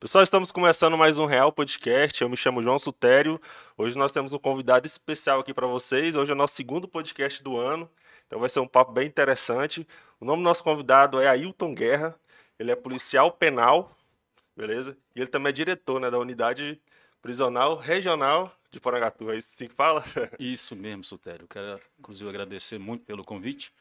Pessoal, estamos começando mais um Real Podcast. Eu me chamo João Sutério. Hoje nós temos um convidado especial aqui para vocês. Hoje é o nosso segundo podcast do ano. Então vai ser um papo bem interessante. O nome do nosso convidado é Ailton Guerra. Ele é policial penal, beleza? E ele também é diretor né, da unidade prisional regional de Porangatu. É isso assim que fala? Isso mesmo, Sutério. Quero, inclusive, agradecer muito pelo convite,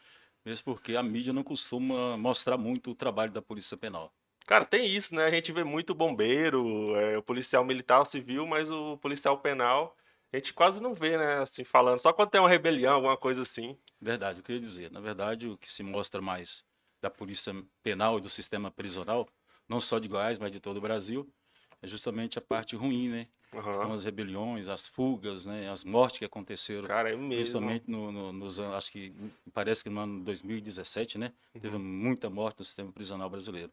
mesmo porque a mídia não costuma mostrar muito o trabalho da Polícia Penal. Cara, tem isso, né? A gente vê muito bombeiro, é, o policial militar, o civil, mas o policial penal a gente quase não vê, né? Assim, falando. Só quando tem uma rebelião, alguma coisa assim. Verdade, eu queria dizer. Na verdade, o que se mostra mais da polícia penal e do sistema prisional, não só de Goiás, mas de todo o Brasil, é justamente a parte ruim, né? Uhum. São as rebeliões, as fugas, né? As mortes que aconteceram. Cara, é mesmo. Principalmente no, no, nos anos, acho que parece que no ano 2017, né? Uhum. Teve muita morte no sistema prisional brasileiro.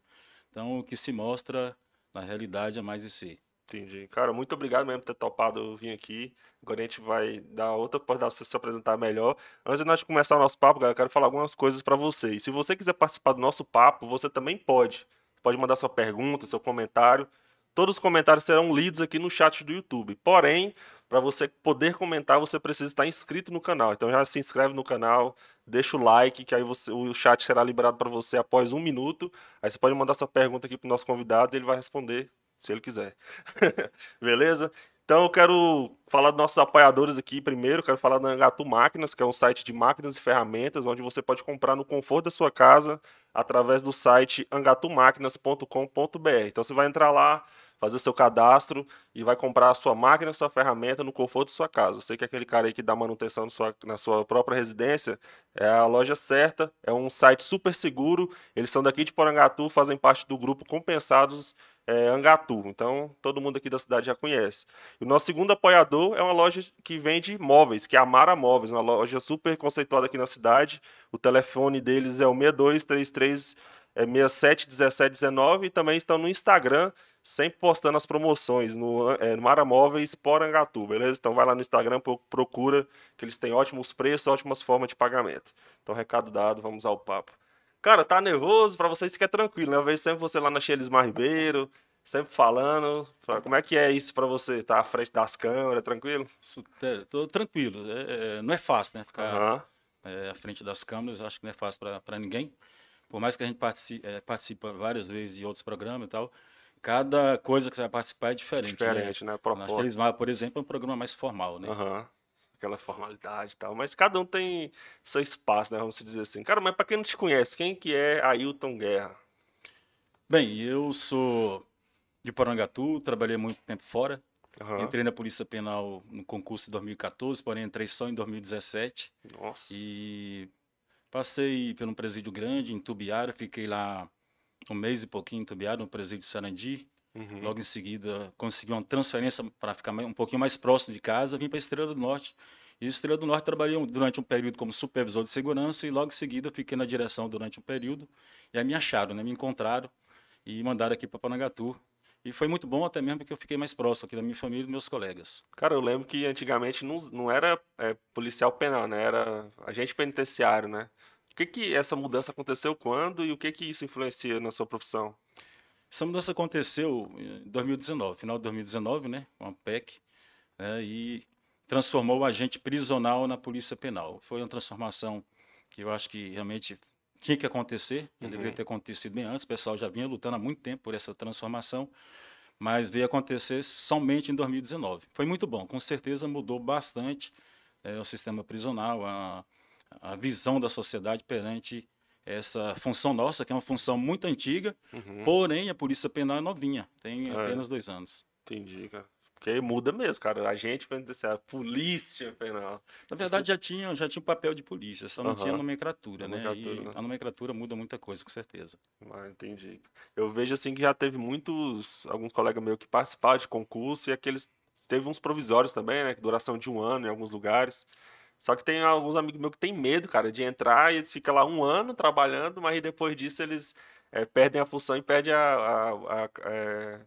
Então, o que se mostra na realidade é mais esse. Entendi. Cara, muito obrigado mesmo por ter topado vir aqui. Agora a gente vai dar outra oportunidade para você se apresentar melhor. Antes de nós começar o nosso papo, galera, eu quero falar algumas coisas para você. E se você quiser participar do nosso papo, você também pode. Pode mandar sua pergunta, seu comentário. Todos os comentários serão lidos aqui no chat do YouTube. Porém, para você poder comentar, você precisa estar inscrito no canal. Então já se inscreve no canal, deixa o like, que aí você, o chat será liberado para você após um minuto. Aí você pode mandar sua pergunta aqui para o nosso convidado e ele vai responder se ele quiser. Beleza? Então eu quero falar dos nossos apoiadores aqui primeiro. Quero falar da Angatu Máquinas, que é um site de máquinas e ferramentas, onde você pode comprar no conforto da sua casa através do site angatumáquinas.com.br. Então você vai entrar lá, fazer o seu cadastro e vai comprar a sua máquina, a sua ferramenta no conforto de sua casa. Eu sei que aquele cara aí que dá manutenção na sua, na sua própria residência é a loja certa, é um site super seguro. Eles são daqui de Porangatu, fazem parte do grupo Compensados é, Angatu. Então, todo mundo aqui da cidade já conhece. O nosso segundo apoiador é uma loja que vende móveis, que é a Mara Móveis, uma loja super conceituada aqui na cidade. O telefone deles é o 6233 é 671719 e também estão no Instagram, sempre postando as promoções no, é, no Maramóveis Porangatu, beleza? Então vai lá no Instagram, procura, que eles têm ótimos preços, ótimas formas de pagamento. Então, recado dado, vamos ao papo. Cara, tá nervoso? Pra vocês fica tranquilo, né? Eu vejo sempre você lá na Xelismar Ribeiro, sempre falando. Como é que é isso pra você? Tá à frente das câmeras, tranquilo? Tô tranquilo. É, é, não é fácil, né? Ficar uhum. é, à frente das câmeras, acho que não é fácil pra, pra ninguém por mais que a gente participe, é, participa várias vezes de outros programas e tal, cada coisa que você vai participar é diferente. Né? Diferente, né? né? Proposta. por exemplo, é um programa mais formal, né? Uhum. Aquela formalidade e tal. Mas cada um tem seu espaço, né? Vamos dizer assim. Cara, mas para quem não te conhece, quem que é Ailton Guerra? Bem, eu sou de Porangatu, trabalhei muito tempo fora. Uhum. Entrei na Polícia Penal no concurso de 2014, porém entrei só em 2017. Nossa. E Passei por um presídio grande em Tubiara, fiquei lá um mês e pouquinho em Tubiara, no presídio de Sarandi. Uhum. Logo em seguida, consegui uma transferência para ficar um pouquinho mais próximo de casa, vim para Estrela do Norte. E Estrela do Norte trabalhei durante um período como supervisor de segurança e logo em seguida fiquei na direção durante um período. E aí me acharam, né? me encontraram e mandaram aqui para Panangatu. E foi muito bom até mesmo porque eu fiquei mais próximo aqui da minha família e dos meus colegas. Cara, eu lembro que antigamente não, não era é, policial penal, né? Era agente penitenciário, né? O que que essa mudança aconteceu quando e o que que isso influencia na sua profissão? Essa mudança aconteceu em 2019, final de 2019, né, com a PEC, né, e transformou o agente prisional na polícia penal. Foi uma transformação que eu acho que realmente tinha que acontecer, uhum. deveria ter acontecido bem antes, o pessoal já vinha lutando há muito tempo por essa transformação, mas veio acontecer somente em 2019. Foi muito bom, com certeza mudou bastante é, o sistema prisional, a, a visão da sociedade perante essa função nossa, que é uma função muito antiga, uhum. porém a Polícia Penal é novinha, tem é. apenas dois anos. Entendi, cara. Porque muda mesmo, cara. A gente penitenciária, a polícia penal. Na verdade, Você... já tinha, já tinha o papel de polícia, só não uhum. tinha nomenclatura, nomenclatura né? E né? a nomenclatura muda muita coisa, com certeza. Ah, entendi. Eu vejo assim que já teve muitos, alguns colegas meus que participaram de concurso e aqueles. Teve uns provisórios também, né? Que duração de um ano em alguns lugares. Só que tem alguns amigos meus que tem medo, cara, de entrar e eles ficam lá um ano trabalhando, mas depois disso eles é, perdem a função e perdem a, a, a é,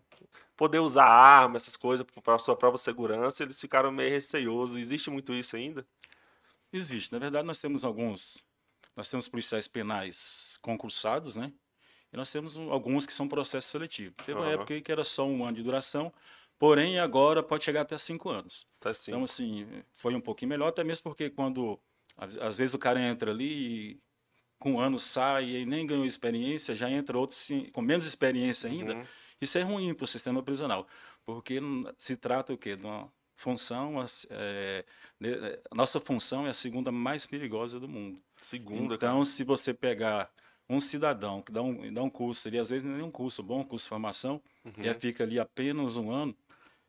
poder usar arma, essas coisas para a sua própria segurança. Eles ficaram meio receiosos. Existe muito isso ainda? Existe. Na verdade, nós temos alguns. Nós temos policiais penais concursados, né? E nós temos alguns que são processo seletivo. Teve uma Aham. época aí que era só um ano de duração, porém agora pode chegar até cinco anos. Tá. Então, assim, foi um pouquinho melhor, até mesmo porque quando, às vezes, o cara entra ali e com um ano sai e nem ganhou experiência, já entra outro com menos experiência ainda. Uhum. Isso é ruim para o sistema prisional, porque se trata o quê? De uma função, é, é, nossa função é a segunda mais perigosa do mundo. Segunda, cara. Então, se você pegar um cidadão que dá um, dá um curso, ele às vezes nem um curso bom, um curso de formação, Uhum. e fica ali apenas um ano,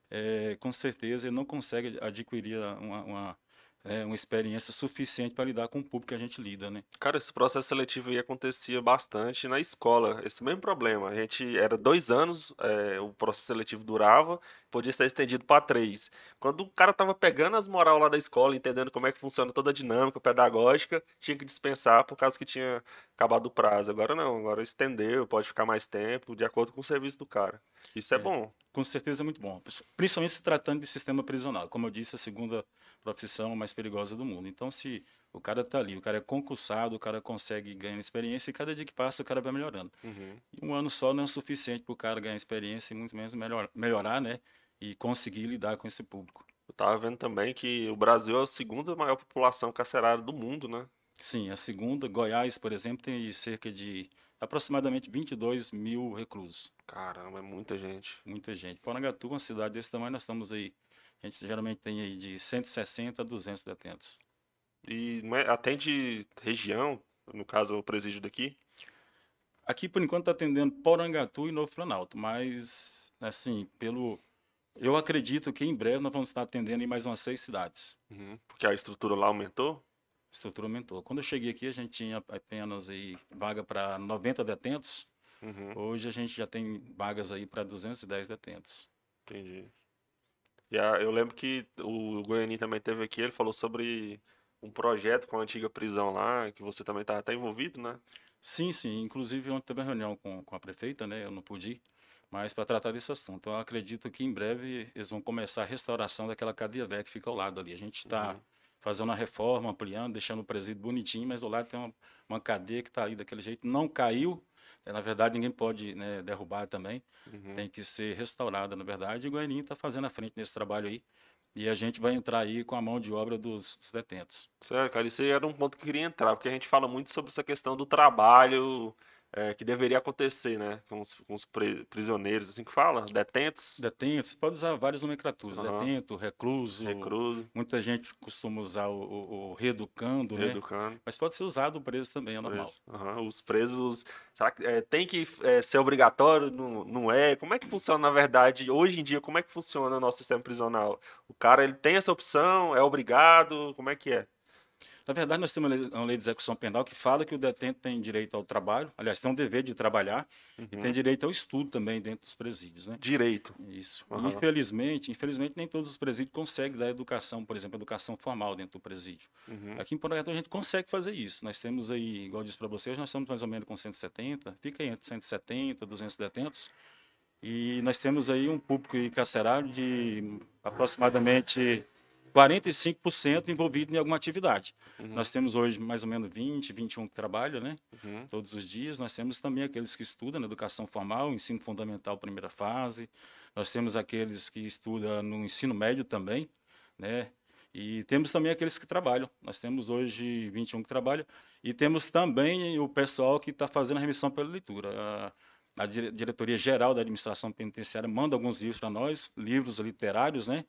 é, com certeza ele não consegue adquirir uma, uma, é, uma experiência suficiente para lidar com o público que a gente lida, né? Cara, esse processo seletivo aí acontecia bastante na escola. Esse mesmo problema. A gente era dois anos, é, o processo seletivo durava, podia ser estendido para três. Quando o cara tava pegando as moral lá da escola, entendendo como é que funciona toda a dinâmica pedagógica, tinha que dispensar por causa que tinha acabado o prazo. Agora não, agora estendeu, pode ficar mais tempo, de acordo com o serviço do cara. Isso é, É. bom. Com certeza é muito bom, principalmente se tratando de sistema prisional. Como eu disse, a segunda profissão mais perigosa do mundo. Então, se o cara está ali, o cara é concursado, o cara consegue ganhar experiência e cada dia que passa o cara vai melhorando. Uhum. Um ano só não é suficiente para o cara ganhar experiência e muito menos melhor, melhorar, né? E conseguir lidar com esse público. Eu tava vendo também que o Brasil é a segunda maior população carcerária do mundo, né? Sim, a segunda, Goiás, por exemplo, tem cerca de aproximadamente 22 mil reclusos. Caramba, é muita gente. Muita gente. Porangatu, uma cidade desse tamanho, nós estamos aí. A gente geralmente tem aí de 160 a 200 detentos. E é- atende região, no caso o presídio daqui. Aqui, por enquanto, está atendendo Porangatu e Novo Planalto, mas, assim, pelo. Eu acredito que em breve nós vamos estar atendendo em mais umas seis cidades. Uhum, Porque a estrutura lá aumentou. A estrutura aumentou. Quando eu cheguei aqui, a gente tinha apenas aí vaga para 90 detentos. Uhum, Hoje a gente já tem vagas aí para 210 detentos. entendi. E a- eu lembro que o Goianinho também teve aqui, ele falou sobre um projeto com a antiga prisão lá, que você também está até envolvido, né? Sim, sim. Inclusive, ontem teve uma reunião com, com a prefeita, né? Eu não pude ir, mas para tratar desse assunto. Eu acredito que em breve eles vão começar a restauração daquela cadeia velha que fica ao lado ali. A gente está Uhum. fazendo uma reforma, ampliando, deixando o presídio bonitinho, mas ao lado tem uma, uma cadeia que está ali daquele jeito. Não caiu. né, Na verdade, ninguém pode né, derrubar também. Uhum. Tem que ser restaurada, na verdade. E o Goianinho está fazendo a frente nesse trabalho aí. E a gente vai entrar aí com a mão de obra dos, dos detentos. Sério, cara, isso era um ponto que eu queria entrar, porque a gente fala muito sobre essa questão do trabalho é, que deveria acontecer, né? Com os, com os pri- prisioneiros, assim que fala, detentos, Detentos, pode usar várias nomenclaturas. Aham. Detento, recluso, recluso, Muita gente costuma usar o, o- o reeducando, né? reeducando. Mas pode ser usado o preso também, é normal. Aham, Os presos, será que é, tem que é, ser obrigatório? Não, não é? Como é que funciona, na verdade, hoje em dia, como é que funciona o nosso sistema prisional? O cara, ele tem essa opção, é obrigado, como é que é? Na verdade, nós temos uma lei, de execução penal que fala que o detento tem direito ao trabalho, aliás, tem um dever de trabalhar e Uhum. tem direito ao estudo também dentro dos presídios, né? Direito. Isso. Aham. Infelizmente, infelizmente nem todos os presídios conseguem dar educação, por exemplo, educação formal dentro do presídio. Uhum. Aqui em Porangatu a gente consegue fazer isso. Nós temos aí, igual eu disse para vocês, nós estamos mais ou menos com 170, fica aí entre 170 e 200 detentos. E nós temos aí um público carcerário de aproximadamente 45% envolvido em alguma atividade. Uhum. Nós temos hoje mais ou menos 20, 21 que trabalham, né? Uhum. Todos os dias. Nós temos também aqueles que estudam na educação formal, ensino fundamental, primeira fase. Nós temos aqueles que estudam no ensino médio também, né? E temos também aqueles que trabalham. Nós temos hoje 21 que trabalham. E temos também o pessoal que está fazendo a remissão pela leitura. A, a dire- diretoria geral da administração penitenciária manda alguns livros para nós, livros literários, né?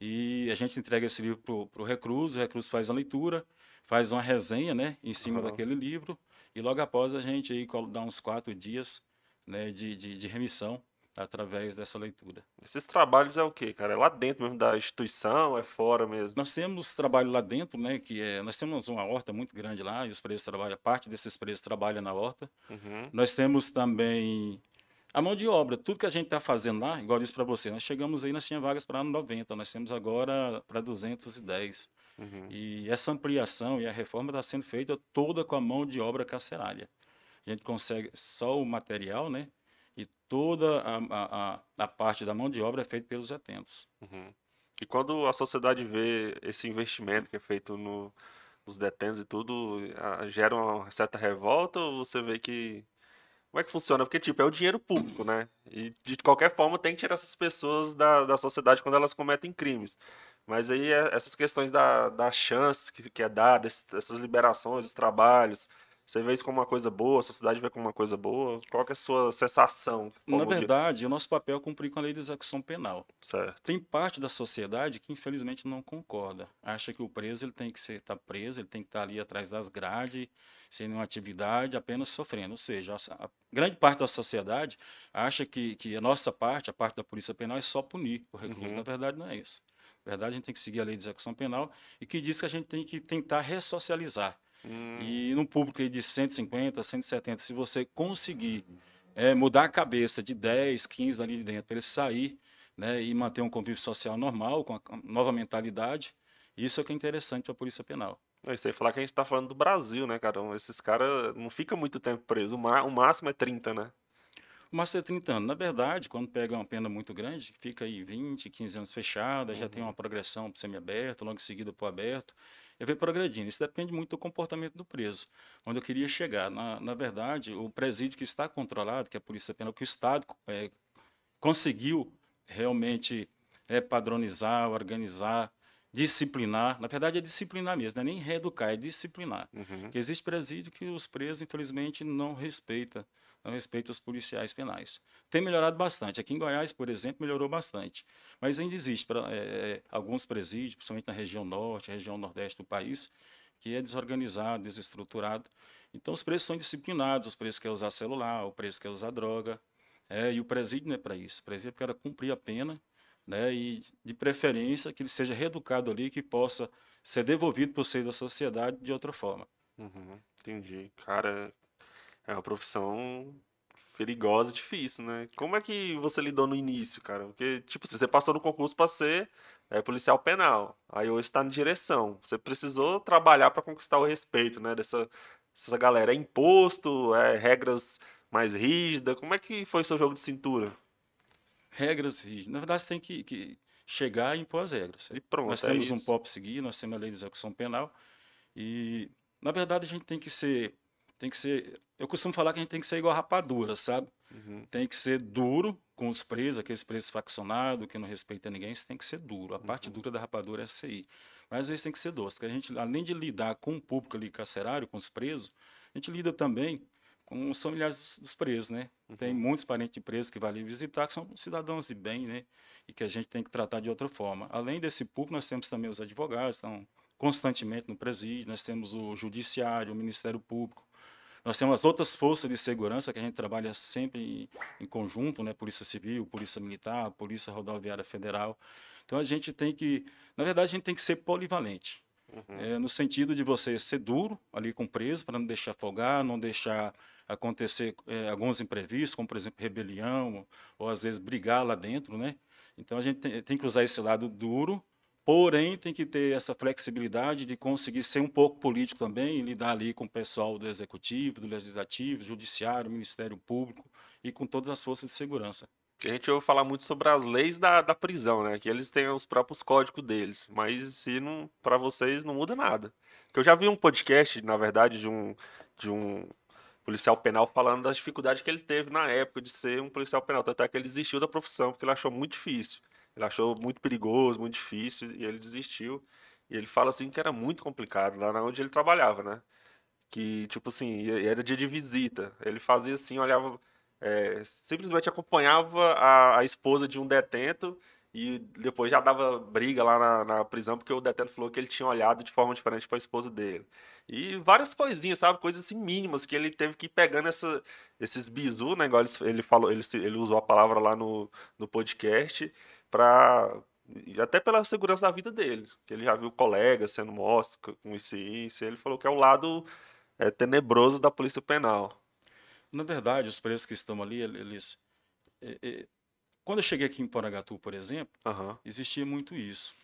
E a gente entrega esse livro para o recluso, o recluso faz a leitura, faz uma resenha, né, em cima Aham. daquele livro, e logo após a gente aí dá uns quatro dias, né, de, de, de remissão através dessa leitura. Esses trabalhos é o quê, cara? É lá dentro mesmo da instituição, é fora mesmo? Nós temos trabalho lá dentro, né, que é, nós temos uma horta muito grande lá, e os presos trabalham, parte desses presos trabalha na horta. Uhum. Nós temos também a mão de obra, tudo que a gente está fazendo lá, igual eu disse para você, nós chegamos aí, nós tínhamos vagas para 90, nós temos agora para 210. Uhum. E essa ampliação e a reforma está sendo feita toda com a mão de obra carcerária. A gente consegue só o material, né? E toda a, a, a, parte da mão de obra é feita pelos detentos. Uhum. E quando a sociedade vê esse investimento que é feito no, nos detentos e tudo, a- gera uma certa revolta ou você vê que Como é que funciona? Porque, tipo, é o dinheiro público, né? E de qualquer forma tem que tirar essas pessoas da, da sociedade quando elas cometem crimes. Mas aí é, essas questões da, da chance que, que é dada, essas liberações, os trabalhos, você vê isso como uma coisa boa, a sociedade vê como uma coisa boa? Qual é a sua sensação? Na verdade, de... o nosso papel é cumprir com a lei de execução penal. Certo. Tem parte da sociedade que infelizmente não concorda. Acha que o preso ele tem que estar tá preso, ele tem que estar tá ali atrás das grades, sem nenhuma atividade, apenas sofrendo. Ou seja, a, a grande parte da sociedade acha que, que a nossa parte, a parte da polícia penal, é só punir o recluso. Uhum. Na verdade, não é isso. Na verdade, a gente tem que seguir a lei de execução penal e que diz que a gente tem que tentar ressocializar Hum. E num público de 150, 170, se você conseguir é, mudar a cabeça de 10, 15 ali de dentro, para ele sair né, e manter um convívio social normal, com a nova mentalidade, isso é o que é interessante para a Polícia Penal. É isso aí, falar que a gente está falando do Brasil, né, cara? Esses caras não ficam muito tempo presos, o máximo é 30, né? O máximo é 30 anos. Na verdade, quando pega uma pena muito grande, fica aí 20, 15 anos fechada, uhum. já tem uma progressão para semi-aberto, logo em seguida para o aberto e vai progredindo. Isso depende muito do comportamento do preso. Onde eu queria chegar, na, na verdade, o presídio que está controlado, que é a Polícia Penal, que o Estado é, conseguiu realmente é, padronizar, organizar, disciplinar. Na verdade, é disciplinar mesmo, não é nem reeducar, é disciplinar. Uhum. Existe presídio que os presos, infelizmente, não respeitam não respeita os policiais penais. Tem melhorado bastante. Aqui em Goiás, por exemplo, melhorou bastante. Mas ainda existe pra, é, alguns presídios, principalmente na região norte, região nordeste do país, que é desorganizado, desestruturado. Então, os presos são disciplinados, os presos querem usar celular, o preso quer usar droga. É, e o presídio não é para isso. O presídio é para cumprir a pena, né, e de preferência que ele seja reeducado ali, que possa ser devolvido para o seio da sociedade de outra forma. Uhum, entendi. Cara, é uma profissão perigosa e difícil, né? Como é que você lidou no início, cara? Porque, tipo, você passou no concurso para ser é, policial penal, aí hoje está na direção. Você precisou trabalhar para conquistar o respeito, né? Dessa, dessa galera. É imposto, é regras mais rígidas. Como é que foi seu jogo de cintura? Regras rígidas. Na verdade, você tem que, que chegar e impor as regras. E pronto. Nós é temos isso. um POP seguir, nós temos a lei de execução penal. E, na verdade, a gente tem que ser tem que ser. Eu costumo falar que a gente tem que ser igual a rapadura, sabe? Uhum. Tem que ser duro com os presos, aqueles presos faccionados, que não respeita ninguém, você tem que ser duro. A uhum. parte dura da rapadura é essa aí. Mas às vezes tem que ser doce, porque a gente, além de lidar com o público ali carcerário, com os presos, a gente lida também com os familiares dos, dos presos, né? Uhum. Tem muitos parentes de presos que vão ali visitar, que são cidadãos de bem, né? E que a gente tem que tratar de outra forma. Além desse público, nós temos também os advogados, estão constantemente no presídio, nós temos o judiciário, o Ministério Público, nós temos as outras forças de segurança que a gente trabalha sempre em, em conjunto, né? Polícia Civil, Polícia Militar, Polícia Rodoviária Federal. Então a gente tem que, na verdade, a gente tem que ser polivalente. Uhum. É, no sentido de você ser duro ali com o preso, para não deixar folgar, não deixar acontecer é, alguns imprevistos, como por exemplo rebelião, ou, ou às vezes brigar lá dentro, né? Então a gente tem, tem que usar esse lado duro, Porém, tem que ter essa flexibilidade de conseguir ser um pouco político também, lidar ali com o pessoal do executivo, do legislativo, judiciário, Ministério Público e com todas as forças de segurança. A gente ouve falar muito sobre as leis da, da prisão, né? Que eles têm os próprios códigos deles, mas se não, para vocês não muda nada. Que eu já vi um podcast, na verdade, de um de um policial penal falando das dificuldades que ele teve na época de ser um policial penal, até que ele desistiu da profissão porque ele achou muito difícil. Ele achou muito perigoso, muito difícil, e ele desistiu. E ele fala assim que era muito complicado lá onde ele trabalhava, né? Que, tipo assim, era dia de visita. Ele fazia assim, olhava, é, simplesmente acompanhava a, a esposa de um detento e depois já dava briga lá na, na, prisão porque o detento falou que ele tinha olhado de forma diferente para a esposa dele. E várias coisinhas, sabe? Coisas assim mínimas que ele teve que ir pegando essa, esses bizu, né? Igual ele, falou, ele, ele usou a palavra lá no, no podcast para até pela segurança da vida dele, que ele já viu colegas sendo mortos com isso e isso, ele falou que é o lado é, tenebroso da polícia penal. Na verdade, os presos que estão ali, eles... É, é, quando eu cheguei aqui em Porangatu, por exemplo, uhum. existia muito isso.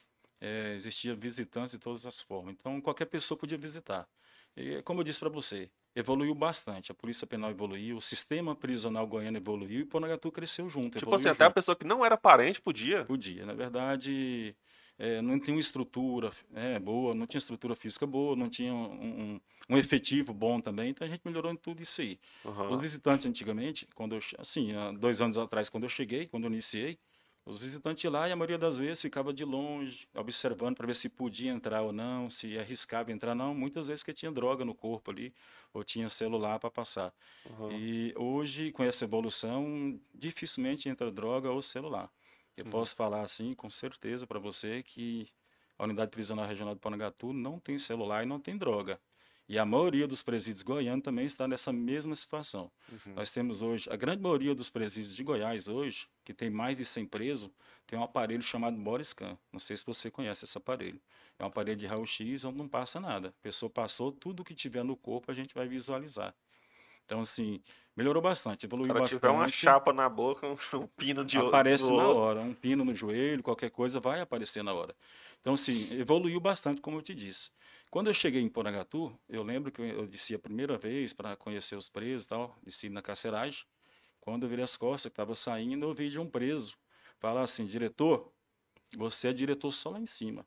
É, existia visitantes de todas as formas. Então, qualquer pessoa podia visitar. E, como eu disse para você, evoluiu bastante. A Polícia Penal evoluiu, o sistema prisional goiano evoluiu e Ponagatu cresceu junto. Tipo assim, junto. até a pessoa que não era parente podia? Podia. Na verdade, é, não tinha uma estrutura é, boa, não tinha estrutura física boa, não tinha um, um, um, efetivo bom também, então a gente melhorou em tudo isso aí. Uhum. Os visitantes antigamente, quando eu, assim, há dois anos atrás, quando eu cheguei, quando eu iniciei, os visitantes lá, e a maioria das vezes ficava de longe, observando para ver se podia entrar ou não, se arriscava entrar não. Muitas vezes que tinha droga no corpo ali, ou tinha celular para passar. Uhum. E hoje, com essa evolução, dificilmente entra droga ou celular. Eu uhum. posso falar assim, com certeza para você, que a Unidade Prisional Regional de Panagatu não tem celular e não tem droga. E a maioria dos presídios goianos também está nessa mesma situação. Uhum. Nós temos hoje, a grande maioria dos presídios de Goiás hoje, que tem mais de 100 presos, tem um aparelho chamado Boriscan. Não sei se você conhece esse aparelho. É um aparelho de raio-x onde não passa nada. A pessoa passou, tudo que tiver no corpo a gente vai visualizar. Então, assim, melhorou bastante, evoluiu Se bastante. tiver uma chapa na boca, um pino de Aparece na hora, um pino no joelho, qualquer coisa vai aparecer na hora. Então, assim, evoluiu bastante, como eu te disse. Quando eu cheguei em Porangatu, eu lembro que eu disse a primeira vez para conhecer os presos e tal, desci na carceragem. Quando eu virei as costas, que estava saindo, eu ouvi de um preso falar assim: diretor, você é diretor só lá em cima.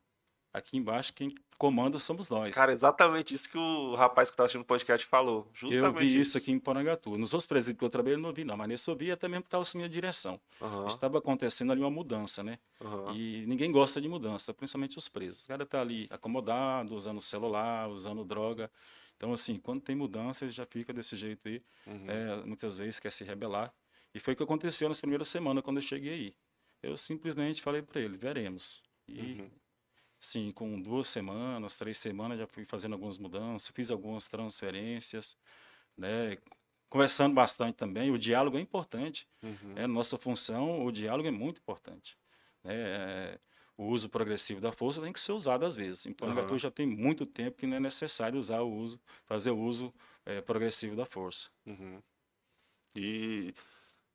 Aqui embaixo, quem comanda somos nós. Cara, exatamente isso que o rapaz que está assistindo o podcast falou. Justamente eu vi isso aqui em Porangatu. Nos outros presídios que eu trabalhei, eu não vi, não. Mas nesse eu vi até mesmo que estava assumindo a direção. Uhum. Estava acontecendo ali uma mudança, né? Uhum. E ninguém gosta de mudança, principalmente os presos. Os caras estão tá ali acomodado, usando celular, usando droga. Então, assim, quando tem mudança, ele já fica desse jeito aí. Uhum. É, muitas vezes quer se rebelar. E foi o que aconteceu nas primeiras semanas, quando eu cheguei aí. Eu simplesmente falei para ele, veremos. E uhum. Sim, com duas semanas, três semanas, já fui fazendo algumas mudanças, fiz algumas transferências, né? Conversando bastante também. O diálogo é importante. Uhum. É nossa função, o diálogo é muito importante. Né? É, o uso progressivo da força tem que ser usado às vezes. Então, uhum. já tem muito tempo que não é necessário usar o uso, fazer o uso é, progressivo da força. Uhum. E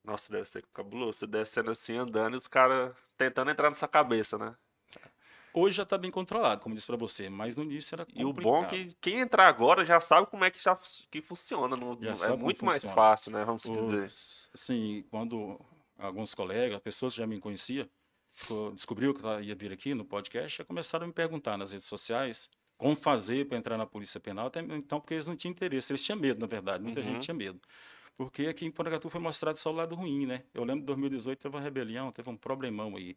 nossa, deve ser cabuloso. Você descendo assim, andando, e os caras tentando entrar na sua cabeça, né? Hoje já está bem controlado, como disse para você, mas no início era complicado. E o bom é que quem entrar agora já sabe como é que, já, que funciona. No, é muito mais fácil, né? Vamos Os, dizer. Sim, quando alguns colegas, pessoas que já me conheciam, descobriu que ia vir aqui no podcast, já começaram a me perguntar nas redes sociais como fazer para entrar na Polícia Penal, até então porque eles não tinham interesse, eles tinham medo, na verdade, muita uhum. gente tinha medo. Porque aqui em Porangatu foi mostrado só o lado ruim, né? Eu lembro de 2018 teve uma rebelião, teve um problemão aí.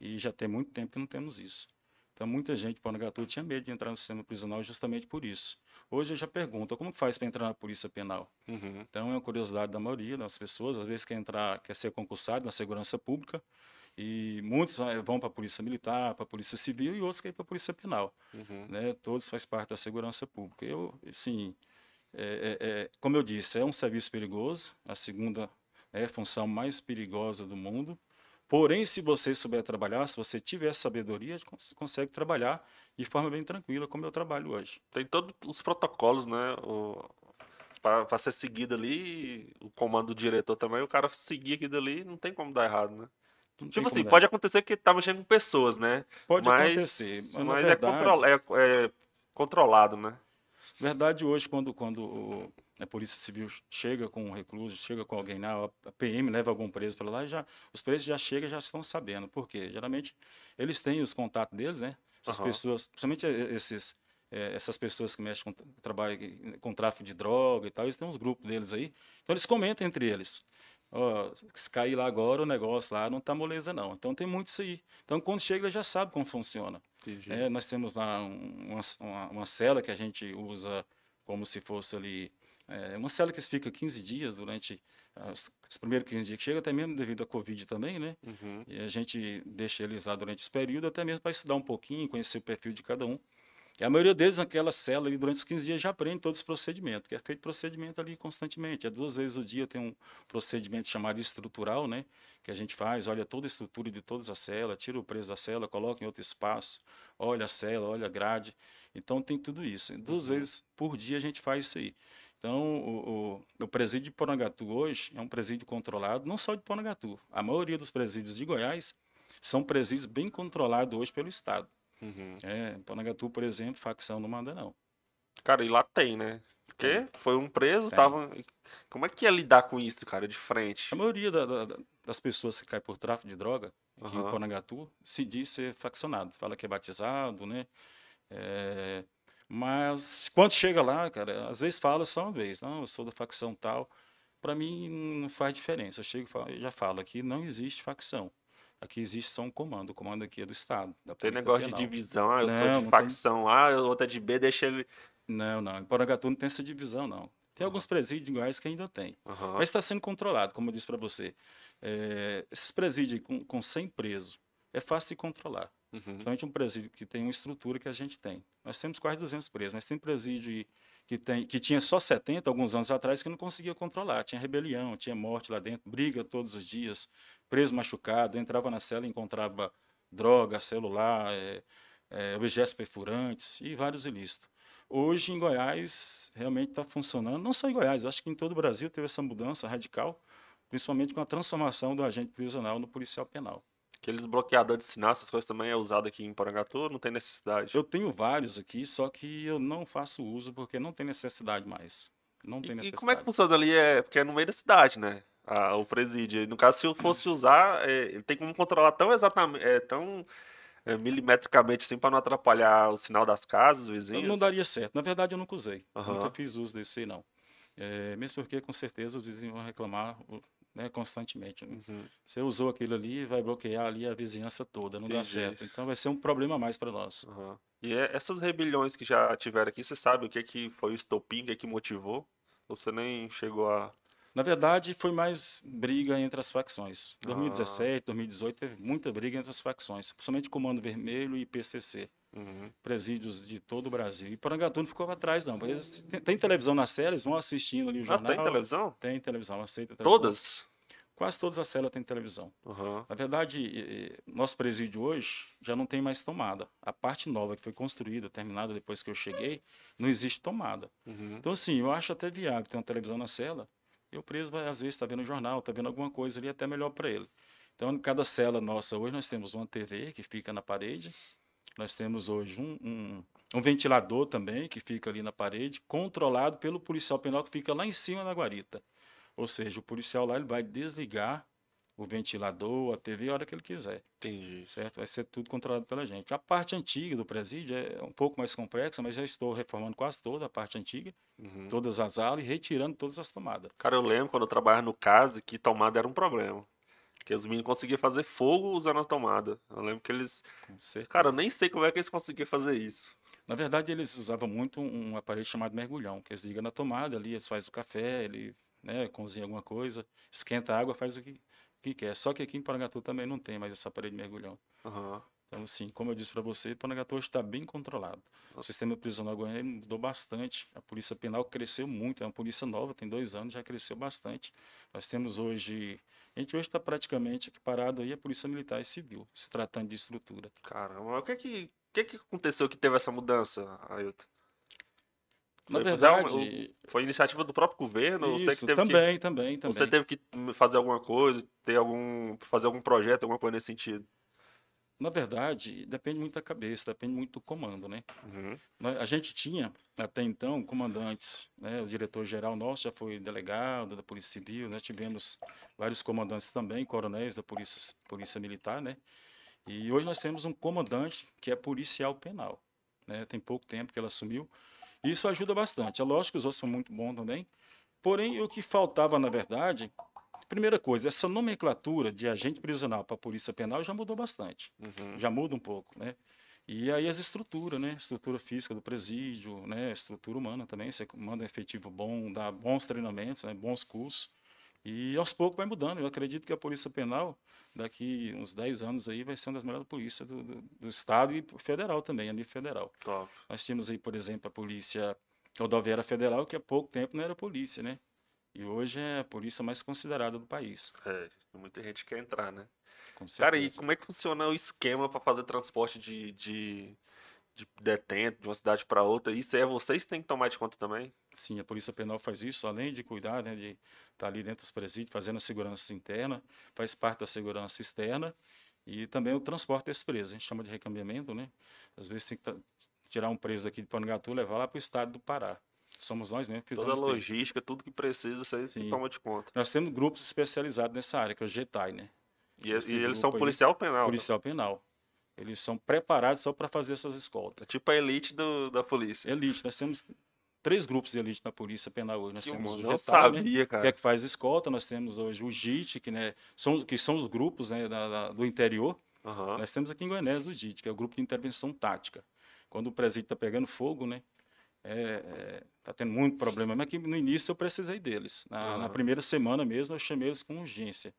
E já tem muito tempo que não temos isso. Então, muita gente, Porangatu, tinha medo de entrar no sistema prisional justamente por isso. Hoje eu já pergunto, como que faz para entrar na polícia penal? Uhum. Então, é uma curiosidade da maioria das pessoas, às vezes quer entrar, quer ser concursado na segurança pública, e muitos vão para a polícia militar, para a polícia civil, e outros querem para a polícia penal. Uhum. Né? Todos fazem parte da segurança pública. Eu, sim, é, é, é, como eu disse, é um serviço perigoso, a segunda é a função mais perigosa do mundo, Porém, se você souber trabalhar, se você tiver sabedoria, você consegue trabalhar de forma bem tranquila, como eu trabalho hoje. Tem todos os protocolos, né? Para ser seguido ali, o comando do diretor também, o cara seguir aquilo ali, não tem como dar errado, né? Não tipo assim, pode acontecer que tá mexendo com pessoas, né? Pode mas, acontecer. Mas, mas é verdade, é, control, é, é controlado, né? Verdade, hoje, quando, quando a Polícia Civil chega com um recluso, chega com alguém lá, a PM leva algum preso para lá e já, os presos já chegam já estão sabendo. Por quê? Geralmente eles têm os contatos deles, né? Essas uhum. pessoas, principalmente esses, é, essas pessoas que mexem com trabalho com tráfico de droga e tal, eles têm uns grupos deles aí. Então eles comentam entre eles. Oh, se cair lá agora, o negócio lá não está moleza, não. Então tem muito isso aí. Então quando chega, ele já sabe como funciona. É, nós temos lá uma, uma, uma cela que a gente usa como se fosse ali é uma cela que fica 15 dias durante os, os primeiros 15 dias que chega, até mesmo devido à Covid também, né? Uhum. E a gente deixa eles lá durante esse período, até mesmo para estudar um pouquinho, conhecer o perfil de cada um. E a maioria deles, naquela cela, ali, durante os 15 dias, já aprende todos os procedimentos, que é feito procedimento ali constantemente. É duas vezes o dia tem um procedimento chamado estrutural, né? Que a gente faz, olha toda a estrutura de todas as celas, tira o preço da cela, coloca em outro espaço, olha a cela, olha a grade. Então tem tudo isso. Duas uhum. vezes por dia a gente faz isso aí. Então, o, o, o, presídio de Porangatu hoje é um presídio controlado, não só de Porangatu. A maioria dos presídios de Goiás são presídios bem controlados hoje pelo Estado. Uhum. É, Porangatu, por exemplo, facção não manda, não. Cara, e lá tem, né? Porque foi um preso, tava. Como é que ia lidar com isso, cara, de frente? A maioria da, da, das pessoas que caem por tráfico de droga, aqui uhum. em Porangatu, se diz ser faccionado. Fala que é batizado, né? É, mas quando chega lá, cara, às vezes fala só uma vez, não, eu sou da facção tal. Para mim não faz diferença. Eu chego e já falo aqui, não existe facção. Aqui existe só um comando. O comando aqui é do Estado. tem negócio penal. de divisão, ah, eu não, sou de facção tem... A, outra de B, deixa ele. Não, não. Em Porangatu não tem essa divisão, não. Tem uhum. alguns presídios iguais que ainda tem. Uhum. Mas está sendo controlado, como eu disse para você. É, esses presídios com, com 100 presos, é fácil de controlar. Uhum. Principalmente um presídio que tem uma estrutura que a gente tem. Nós temos quase 200 presos, mas tem presídio que, tem, que tinha só 70 alguns anos atrás que não conseguia controlar. Tinha rebelião, tinha morte lá dentro, briga todos os dias, preso machucado, entrava na cela e encontrava droga, celular, é, é, objetos perfurantes e vários ilícitos. Hoje, em Goiás, realmente está funcionando, não só em Goiás, acho que em todo o Brasil teve essa mudança radical, principalmente com a transformação do agente prisional no policial penal. Aqueles bloqueadores de sinal, essas coisas também é usado aqui em Porangatu, não tem necessidade? Eu tenho vários aqui, só que eu não faço uso porque não tem necessidade mais. Não tem e, necessidade. E como é que funciona ali? É, porque é no meio da cidade, né? Ah, o presídio. No caso, se eu fosse usar, é, ele tem como controlar tão exatamente, é, tão é, milimetricamente assim para não atrapalhar o sinal das casas, vizinhos? Não daria certo. Na verdade, eu nunca usei. Uhum. Nunca fiz uso desse, não. É, mesmo porque, com certeza, os vizinhos vão reclamar né, constantemente. Né? Uhum. Você usou aquilo ali, vai bloquear ali a vizinhança toda, não Entendi. dá certo. Então vai ser um problema a mais para nós. Uhum. E é, essas rebeliões que já tiveram aqui, você sabe o que, que foi o estopim, o que, que motivou? Você nem chegou a. Na verdade, foi mais briga entre as facções. 2017, ah. 2018, teve muita briga entre as facções, principalmente Comando Vermelho e PCC. Uhum. Presídios de todo o Brasil. E Porangatu não ficou atrás, não. Eles tem, tem, televisão na cela, eles vão assistindo ali o jornal. Ah, tem televisão? Tem televisão, aceita televisão. Todas? Quase todas as celas têm televisão. Uhum. Na verdade, nosso presídio hoje já não tem mais tomada. A parte nova que foi construída, terminada depois que eu cheguei, não existe tomada. Uhum. Então, assim, eu acho até viável ter uma televisão na cela. E o preso vai, às vezes, estar tá vendo o jornal, está vendo alguma coisa ali, é até melhor para ele. Então, em cada cela nossa hoje, nós temos uma TV que fica na parede, nós temos hoje um, um, um, ventilador também, que fica ali na parede, controlado pelo policial penal que fica lá em cima da guarita. Ou seja, o policial lá ele vai desligar o ventilador, a TV, a hora que ele quiser. Entendi. Certo? Vai ser tudo controlado pela gente. A parte antiga do presídio é um pouco mais complexa, mas já estou reformando quase toda a parte antiga, uhum. todas as alas e retirando todas as tomadas. Cara, eu lembro quando eu trabalhava no CASE que tomada era um problema. Porque os meninos conseguiam fazer fogo usando a tomada. Eu lembro que eles. Cara, eu nem sei como é que eles conseguiam fazer isso. Na verdade, eles usavam muito um aparelho chamado mergulhão, que eles ligam na tomada ali, eles fazem o café, ele né, cozinha alguma coisa, esquenta a água, faz o que, que quer. Só que aqui em Parangatu também não tem mais esse aparelho de mergulhão. Uhum. Então, assim, como eu disse para você, Parangatu está bem controlado. O sistema prisional goiano mudou bastante. A polícia penal cresceu muito. É uma polícia nova, tem dois anos, já cresceu bastante. Nós temos hoje a gente hoje está praticamente equiparado aí a Polícia Militar e Civil, se tratando de estrutura. Caramba, o que é que, o que, é que aconteceu que teve essa mudança, Ailton? Na verdade, foi iniciativa do próprio governo? Isso, você também, que, também, também. Você teve que fazer alguma coisa, ter algum, fazer algum projeto, alguma coisa nesse sentido? Na verdade, depende muito da cabeça, depende muito do comando, né? Uhum. A gente tinha, até então, comandantes, né? O diretor-geral nosso já foi delegado da Polícia Civil, nós tivemos vários comandantes também, coronéis da Polícia, Polícia Militar, né? E hoje nós temos um comandante que é policial penal, né? Tem pouco tempo que ela assumiu. E isso ajuda bastante. É lógico que os outros são muito bons também. Porém, o que faltava, na verdade, Primeira coisa, essa nomenclatura de agente prisional para a polícia penal já mudou bastante. Uhum. Já muda um pouco, né? E aí as estruturas, né? Estrutura física do presídio, né? Estrutura humana também. Você manda um efetivo bom, dá bons treinamentos, né? bons cursos. E aos poucos vai mudando. Eu acredito que a Polícia Penal, daqui uns 10 anos aí, vai ser uma das melhores polícias do, do, do Estado e federal também, a nível federal. Top. Nós tínhamos aí, por exemplo, a Polícia Rodoviária Federal, que há pouco tempo não era polícia, né? E hoje é a polícia mais considerada do país. É, muita gente quer entrar, né? Cara, e como é que funciona o esquema para fazer transporte de, de, de detento de uma cidade para outra? Isso é vocês que têm que tomar de conta também? Sim, a Polícia Penal faz isso, além de cuidar, né, de estar tá ali dentro dos presídios, fazendo a segurança interna, faz parte da segurança externa e também o transporte desses presos. A gente chama de recambiamento, né? Às vezes tem que tirar um preso daqui de Panangatu e levar lá para o estado do Pará. Somos nós mesmo. Toda a logística, tudo que precisa, você toma de conta. Nós temos grupos especializados nessa área, que é o GETAI, né? E, e eles são policial aí, penal. Né? Policial penal. Eles são preparados só para fazer essas escoltas. É tipo a elite do, da polícia. Elite. Nós temos três grupos de elite na Polícia Penal hoje. Nós que temos o JETAL, sabia, né, que é que faz escolta. Nós temos hoje o JIT, que, né, são, que são os grupos né, da, da, do interior. Uhum. Nós temos aqui em Goiânia o JIT, que é o Grupo de Intervenção Tática. Quando o presídio está pegando fogo, né, é, é, tá tendo muito problema. Mas que no início eu precisei deles. Na, uhum. na, primeira semana mesmo eu chamei eles com urgência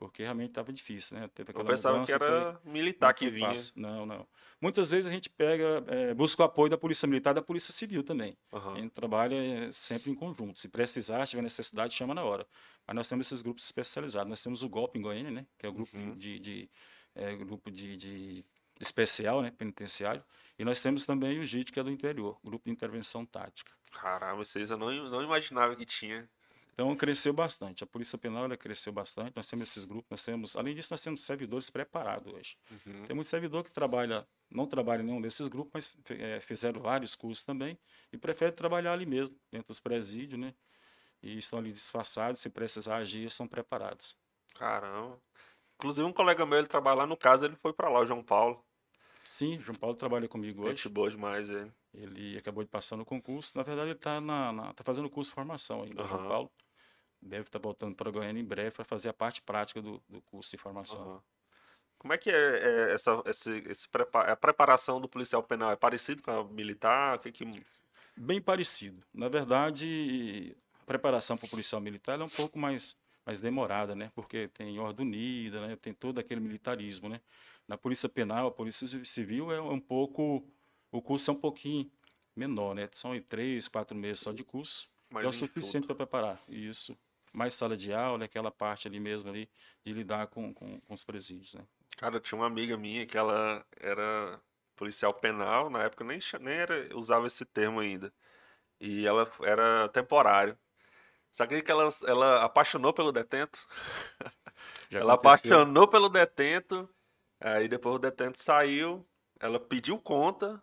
porque realmente estava difícil, né? Teve aquela eu pensava mudança, que era foi, militar que vinha. Fácil. Não, não. Muitas vezes a gente pega, é, busca o apoio da Polícia Militar e da Polícia Civil também. Uhum. A gente trabalha é, sempre em conjunto. Se precisar, se tiver necessidade, chama na hora. Mas nós temos esses grupos especializados. Nós temos o GOP em Goiânia, né? Que é o grupo uhum. de, de é, grupo de, de, especial, né? Penitenciário. E nós temos também o JIT, que é do interior, Grupo de Intervenção Tática. Caramba, vocês eu não, não imaginava que tinha. Então cresceu bastante. A Polícia Penal ela cresceu bastante. Nós temos esses grupos, nós temos, além disso, nós temos servidores preparados hoje. Uhum. Tem muito servidor que trabalha, não trabalha em nenhum desses grupos, mas é, fizeram vários cursos também e prefere trabalhar ali mesmo, dentro dos presídios, né? E estão ali disfarçados, se precisar agir, são preparados. Caramba. Inclusive um colega meu, ele trabalha lá no caso, ele foi para lá, o João Paulo. Sim, João Paulo trabalha comigo hoje. Gente boa demais, ele. Ele acabou de passar no concurso. Na verdade, ele está na, na, tá fazendo curso de formação ainda, uhum. João Paulo deve estar voltando para Goiânia em breve para fazer a parte prática do, do curso de formação. Uhum. Como é que é, é essa esse, esse a preparação do policial penal? É parecido com a militar? O que que... Bem parecido. Na verdade, a preparação para o policial militar é um pouco mais, mais demorada, né? Porque tem ordem unida, né? tem todo aquele militarismo, né? Na polícia penal, a polícia civil é um pouco... O curso é um pouquinho menor, né? São três, quatro meses só de curso. Mas é o suficiente para preparar. Isso mais sala de aula, aquela parte ali mesmo ali de lidar com, com, com os presídios, né? Cara, tinha uma amiga minha que ela era policial penal, na época nem, nem era, usava esse termo ainda. E ela era temporário. Sabe que ela, ela apaixonou pelo detento? ela apaixonou pelo detento, aí depois o detento saiu, ela pediu conta,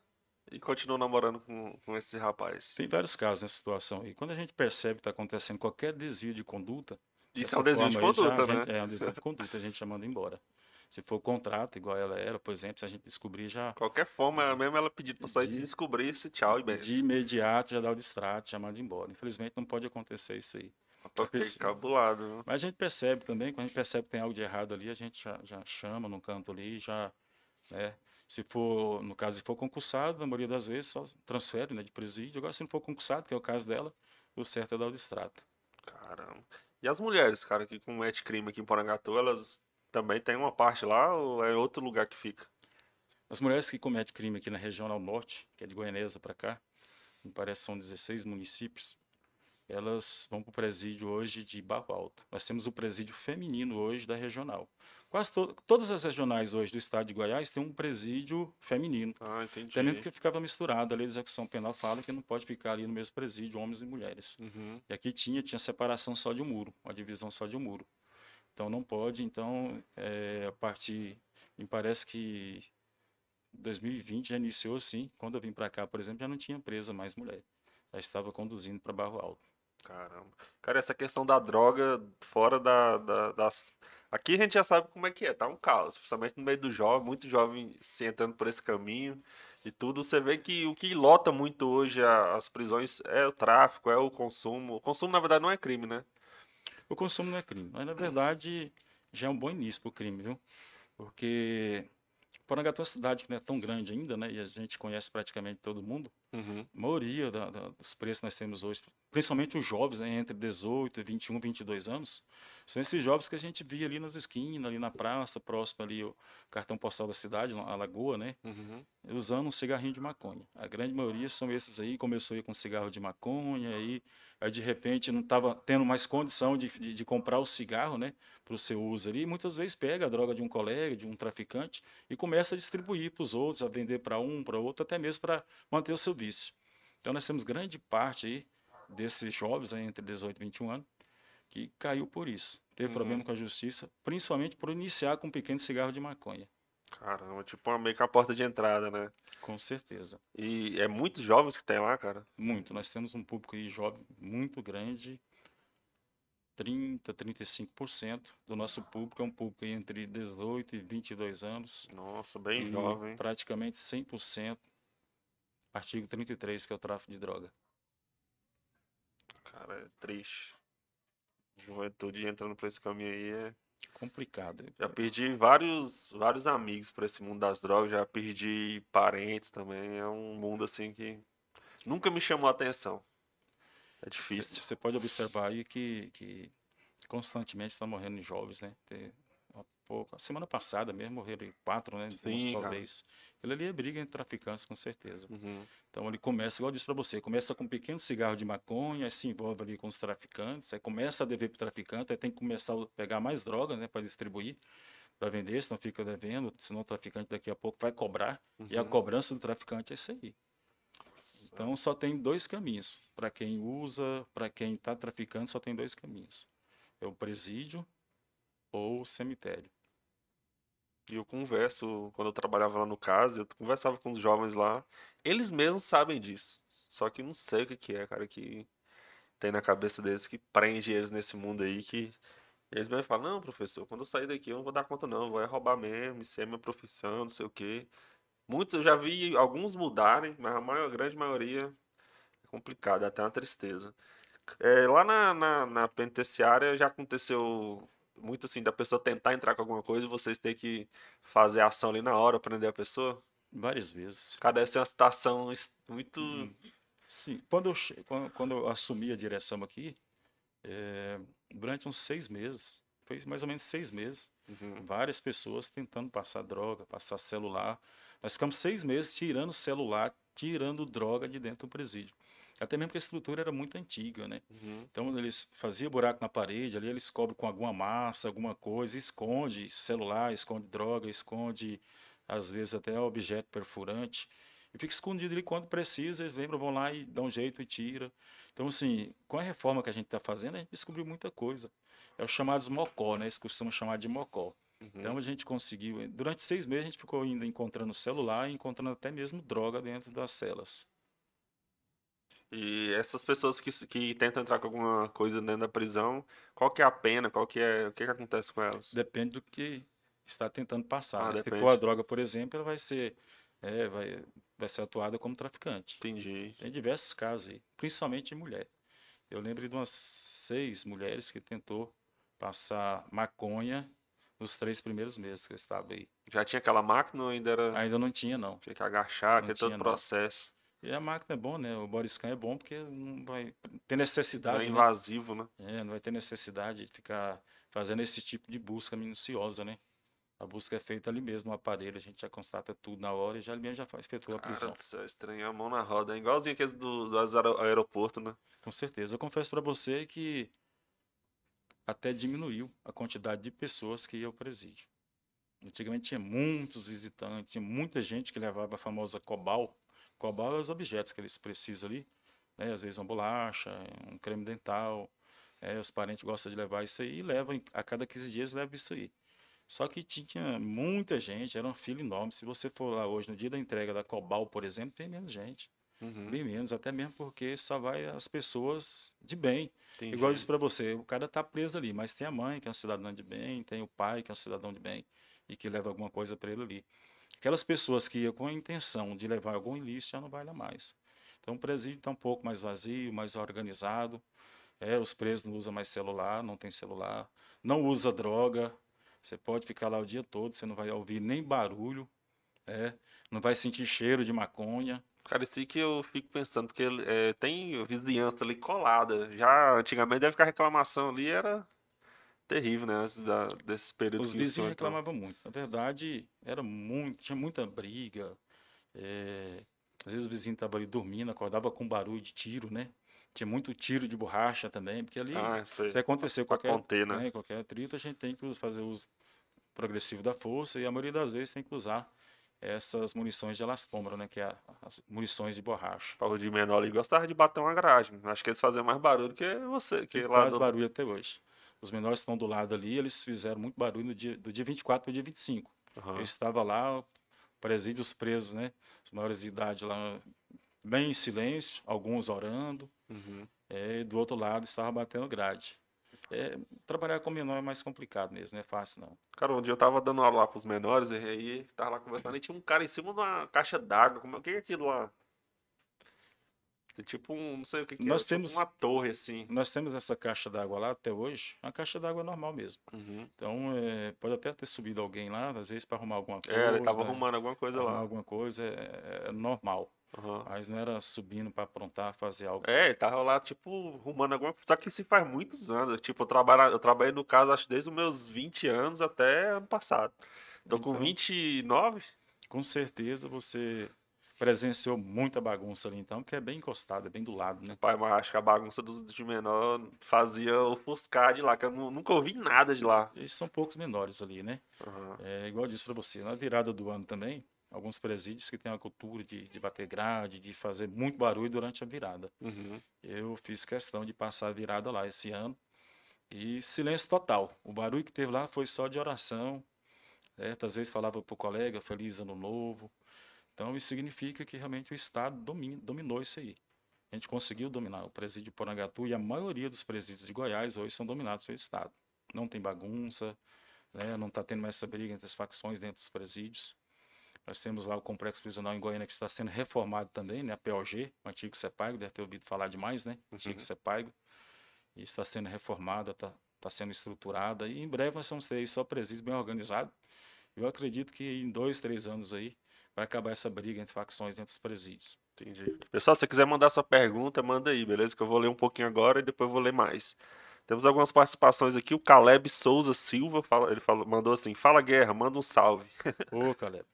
e continuou namorando com, com esse rapaz. Tem vários casos nessa situação. E quando a gente percebe que está acontecendo qualquer desvio de conduta. Isso é um desvio de conduta, já, né? Gente, é um desvio de conduta, a gente chamando embora. Se for contrato, igual ela era, por exemplo, se a gente descobrir já. Qualquer forma, mesmo ela pedir para sair de, descobrisse, tchau e bem. De imediato já dá o distrato, chamando embora. Infelizmente não pode acontecer isso aí. Porque cabulado. Né? Mas a gente percebe também, quando a gente percebe que tem algo de errado ali, a gente já, já chama no canto ali, já né, se for, no caso, se for concursado, na maioria das vezes só transfere né, de presídio. Agora, se não for concursado, que é o caso dela, o certo é dar o distrato. Caramba. E as mulheres, cara, que cometem crime aqui em Porangatu, elas também têm uma parte lá ou é outro lugar que fica? As mulheres que cometem crime aqui na região ao norte, que é de Goianesa para cá, me parece são 16 municípios, elas vão para o presídio hoje de Barro Alto. Nós temos o presídio feminino hoje da regional. Quase to todas as regionais hoje do estado de Goiás têm um presídio feminino. Ah, entendi. Até mesmo porque ficava misturado. A lei de execução penal fala que não pode ficar ali no mesmo presídio homens e mulheres. Uhum. E aqui tinha, tinha separação só de um muro, uma divisão só de um muro. Então não pode. Então, é, a partir, me parece que 2020 já iniciou assim. Quando eu vim para cá, por exemplo, já não tinha presa mais mulher. Já estava conduzindo para Barro Alto. Caramba. Cara, essa questão da droga fora da, da, das Aqui a gente já sabe como é que é, tá um caos, principalmente no meio do jovem, muito jovem se entrando por esse caminho e tudo. Você vê que o que lota muito hoje as prisões é o tráfico, é o consumo. O consumo, na verdade, não é crime, né? O consumo não é crime, mas na verdade já é um bom início para o crime, viu? Porque Porangatu é uma cidade que não é tão grande ainda, né? E a gente conhece praticamente todo mundo. Uhum. A maioria da, da, dos preços que nós temos hoje, principalmente os jovens, né, entre 18 e 21, 22 anos, são esses jovens que a gente via ali nas esquinas, ali na praça, próximo ali o cartão postal da cidade, a lagoa, né? Uhum. Usando um cigarrinho de maconha. A grande maioria são esses aí, começou aí com cigarro de maconha, aí, aí de repente não estava tendo mais condição de, de, de comprar o cigarro, né? Para o seu uso ali, muitas vezes pega a droga de um colega, de um traficante, e começa a distribuir para os outros, a vender para um, para outro, até mesmo para manter o seu vício. Então nós temos grande parte aí desses jovens aí, entre 18 e 21 anos que caiu por isso. Teve uhum. problema com a justiça, principalmente por iniciar com um pequeno cigarro de maconha. Caramba, tipo meio que a porta de entrada, né? Com certeza. E é muitos jovens que tem lá, cara? Muito. Nós temos um público aí jovem muito grande. 30, 35% do nosso público é um público entre 18 e 22 anos. Nossa, bem e jovem. Praticamente 100% artigo 33, que é o tráfico de droga. Cara, é triste. Juventude entrando por esse caminho aí é complicado. Já perdi vários, vários amigos para esse mundo das drogas, já perdi parentes também. É um mundo assim que nunca me chamou a atenção. É difícil. Você pode observar aí que, que constantemente estão morrendo jovens, né? Tem pouco. A semana passada mesmo morreram quatro, né? Sim, só vez. Aquilo ali é briga entre traficantes, com certeza. Uhum. Então ele começa, igual eu disse para você, começa com um pequeno cigarro de maconha, aí se envolve ali com os traficantes, aí começa a dever para o traficante, aí tem que começar a pegar mais drogas, né? Para distribuir, para vender, senão fica devendo, senão o traficante daqui a pouco vai cobrar. Uhum. E a uhum. cobrança do traficante é isso aí. Então só tem dois caminhos. Para quem usa, para quem está traficando, só tem dois caminhos. É o presídio ou o cemitério. E eu converso, quando eu trabalhava lá no caso, eu conversava com os jovens lá. Eles mesmos sabem disso. Só que não sei o que, que é, cara, que tem na cabeça deles que prende eles nesse mundo aí que eles mesmo falam, não, professor, quando eu sair daqui eu não vou dar conta não, vou roubar mesmo, isso é minha profissão, não sei o quê. Muitos eu já vi alguns mudarem, mas a, maior, a grande maioria é complicado, é até uma tristeza. É, lá na, na, na penitenciária já aconteceu muito assim, da pessoa tentar entrar com alguma coisa e vocês ter que fazer a ação ali na hora, prender a pessoa? Várias vezes. Cara, deve ser uma situação muito. Hum, sim, quando eu, quando, quando eu assumi a direção aqui, é, durante uns seis meses, foi mais ou menos seis meses, uhum. várias pessoas tentando passar droga, passar celular. Nós ficamos seis meses tirando celular, tirando droga de dentro do presídio. Até mesmo porque a estrutura era muito antiga, né? Uhum. Então eles faziam buraco na parede, ali eles cobrem com alguma massa, alguma coisa, esconde celular, esconde droga, esconde às vezes até objeto perfurante. E fica escondido ali quando precisa, eles lembram, vão lá e dão um jeito e tira. Então, assim, com a reforma que a gente está fazendo, a gente descobriu muita coisa. É os chamados mocó, né? Eles costumam chamar de mocó. Uhum. Então a gente conseguiu, durante seis meses a gente ficou ainda encontrando celular e encontrando até mesmo droga dentro das celas. E essas pessoas que, que tentam entrar com alguma coisa dentro da prisão, qual que é a pena? Qual que é, o que, que acontece com elas? Depende do que está tentando passar. Ah, Se for a droga, por exemplo, ela vai ser, é, vai, vai ser atuada como traficante. Entendi. Tem diversos casos aí, principalmente de mulher. Eu lembro de umas seis mulheres que tentou passar maconha nos três primeiros meses que eu estava aí. Já tinha aquela máquina ou ainda era. Ainda não tinha, não. Tinha que agachar, aquele todo o processo. E a máquina é bom, né? O body scan é bom porque não vai ter necessidade. Não é né? invasivo, né? né? É, não vai ter necessidade de ficar fazendo esse tipo de busca minuciosa, né? A busca é feita ali mesmo no aparelho, a gente já constata tudo na hora e já mesmo já efetua a prisão. Cara, estranho, a mão na roda, é igualzinho aqueles do, do aeroporto, né? Com certeza. Eu confesso para você que até diminuiu a quantidade de pessoas que ia ao presídio. Antigamente tinha muitos visitantes, tinha muita gente que levava a famosa cobal, Cobal é os objetos que eles precisam ali, né? às vezes uma bolacha, um creme dental, é, os parentes gostam de levar isso aí e levam, a cada 15 dias leva isso aí. Só que tinha muita gente, era uma fila enorme. Se você for lá hoje, no dia da entrega da Cobal, por exemplo, tem menos gente. Uhum. Bem menos, até mesmo porque só vai as pessoas de bem. Entendi. Igual eu disse para você, o cara tá preso ali, mas tem a mãe, que é um cidadão de bem, tem o pai, que é um cidadão de bem, e que leva alguma coisa para ele ali. Aquelas pessoas que iam com a intenção de levar algum ilícito já não lá mais. Então o presídio está um pouco mais vazio, mais organizado. É, os presos não usam mais celular, não tem celular, não usa droga. Você pode ficar lá o dia todo, você não vai ouvir nem barulho, é, não vai sentir cheiro de maconha. Cara, isso que eu fico pensando, porque é, tem vizinhança ali colada. Já antigamente deve ficar reclamação ali, era terrível, né? Antes da, desse período Os vizinhos reclamavam muito. Na verdade, era muito, tinha muita briga. É, às vezes o vizinho estava ali dormindo, acordava com barulho de tiro, né? Tinha muito tiro de borracha também, porque ali, ah, se acontecer qualquer, conter, né? né? qualquer atrito, a gente tem que fazer uso progressivo da força e a maioria das vezes tem que usar essas munições de elastômero, né? Que é as munições de borracha. O de menor ali gostava de bater uma garagem. Acho que eles faziam mais barulho que você. Que eles lá fazem do... barulho até hoje. Os menores estão do lado ali, eles fizeram muito barulho no dia, do dia 24 para o dia 25. Uhum. Eu estava lá, presídios presos, né? Os maiores de idade lá, bem em silêncio, alguns orando. Uhum. É, do outro lado estava batendo grade. É, trabalhar com menor é mais complicado mesmo, não é fácil não. Cara, um dia eu tava dando aula lá pros menores, e aí tava lá conversando, e tinha um cara em cima de uma caixa d'água. Como- O que é aquilo lá? Tem Tipo um, não sei o que, que Nós é, tipo temos- uma torre assim. Nós temos essa caixa d'água lá até hoje, uma caixa d'água normal mesmo. Uhum. Então, é, pode até ter subido alguém lá, às vezes para arrumar alguma coisa. É, ele tava arrumando alguma coisa arrumar lá. alguma coisa, é, é normal. Aham. Mas não era subindo para aprontar, fazer algo. É, ele tava lá, tipo, arrumando alguma coisa. Só que isso faz muitos anos. Tipo, eu, trabalha, eu trabalhei no caso, acho, desde os meus 20 anos até ano passado. Com Então- 29. Com certeza você presenciou muita bagunça ali, então, que é bem encostado, é bem do lado, né? Pai, mas acho que a bagunça dos de menor fazia ofuscar de lá, que eu nu- nunca ouvi nada de lá. E são poucos menores ali, né? Aham. É igual eu disse para você, na virada do ano também, alguns presídios que têm a cultura de, de bater grade, de fazer muito barulho durante a virada. Uhum. Eu fiz questão de passar a virada lá esse ano e silêncio total. O barulho que teve lá foi só de oração. Certo? Às vezes falava para o colega feliz ano novo. Então isso significa que realmente o Estado domin- dominou isso aí. A gente conseguiu dominar o presídio de Porangatu e a maioria dos presídios de Goiás hoje são dominados pelo Estado. Não tem bagunça, né? não está tendo mais essa briga entre as facções dentro dos presídios. Nós temos lá o complexo prisional em Goiânia que está sendo reformado também, né? A POG, o antigo CEPAIGO, deve ter ouvido falar demais, né? Antigo Uhum. CEPAIGO. E está sendo reformada, está está sendo estruturada. E em breve nós vamos ter aí só presídios bem organizados. Eu acredito que em dois, três anos aí vai acabar essa briga entre facções dentro dos presídios. Entendi. Pessoal, se você quiser mandar sua pergunta, manda aí, beleza? Que eu vou ler um pouquinho agora e depois vou ler mais. Temos algumas participações aqui. O Caleb Souza Silva, fala, ele falou, mandou assim: Fala guerra, manda um salve. Ô, Caleb.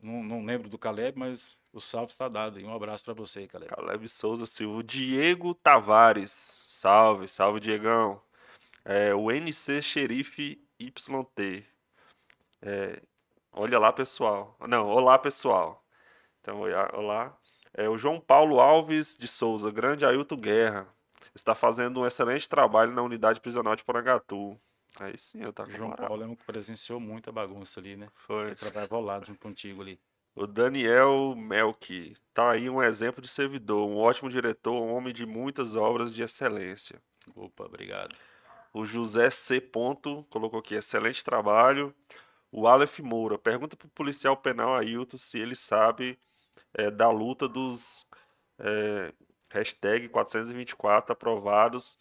Não, não lembro do Caleb, mas o salve está dado. E um abraço para você, Caleb. Caleb Souza Silva. O Diego Tavares, salve, salve, Diegão. É, o NC Xerife YT. É, olha lá, pessoal. Não, olá, pessoal. Então, olá. É, o João Paulo Alves de Souza, grande Ailton Guerra. Está fazendo um excelente trabalho na unidade prisional de Porangatu. Aí sim, eu O com João. Paulo é um que presenciou muita bagunça ali, né? Foi. Ele trabalhava ao lado junto contigo ali. O Daniel Melk. Tá aí um exemplo de servidor, um ótimo diretor, um homem de muitas obras de excelência. Opa, obrigado. O José C. Ponto colocou aqui, excelente trabalho. O Aleph Moura, pergunta pro policial penal Ailton se ele sabe é, da luta dos é, hashtag 424 aprovados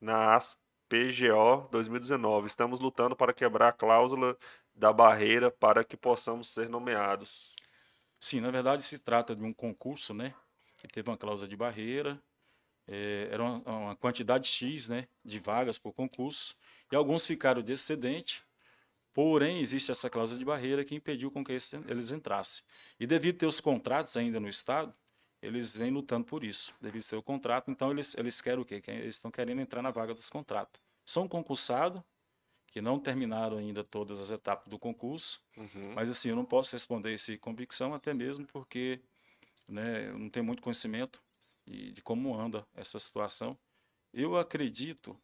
na ASPGO 2019. Estamos lutando para quebrar a cláusula da barreira para que possamos ser nomeados. Sim, na verdade se trata de um concurso, né? Que teve uma cláusula de barreira, eh, era uma, uma quantidade X, né? De vagas por concurso, e alguns ficaram de excedente, porém existe essa cláusula de barreira que impediu com que eles entrassem. E devido ter os contratos ainda no Estado, eles vêm lutando por isso, devido ter o contrato, então eles, eles querem o quê? Que Eles estão querendo entrar na vaga dos contratos. São concursados, que não terminaram ainda todas as etapas do concurso, Uhum. mas assim, eu não posso responder isso com convicção, até mesmo porque né, eu não tenho muito conhecimento de, de como anda essa situação. Eu acredito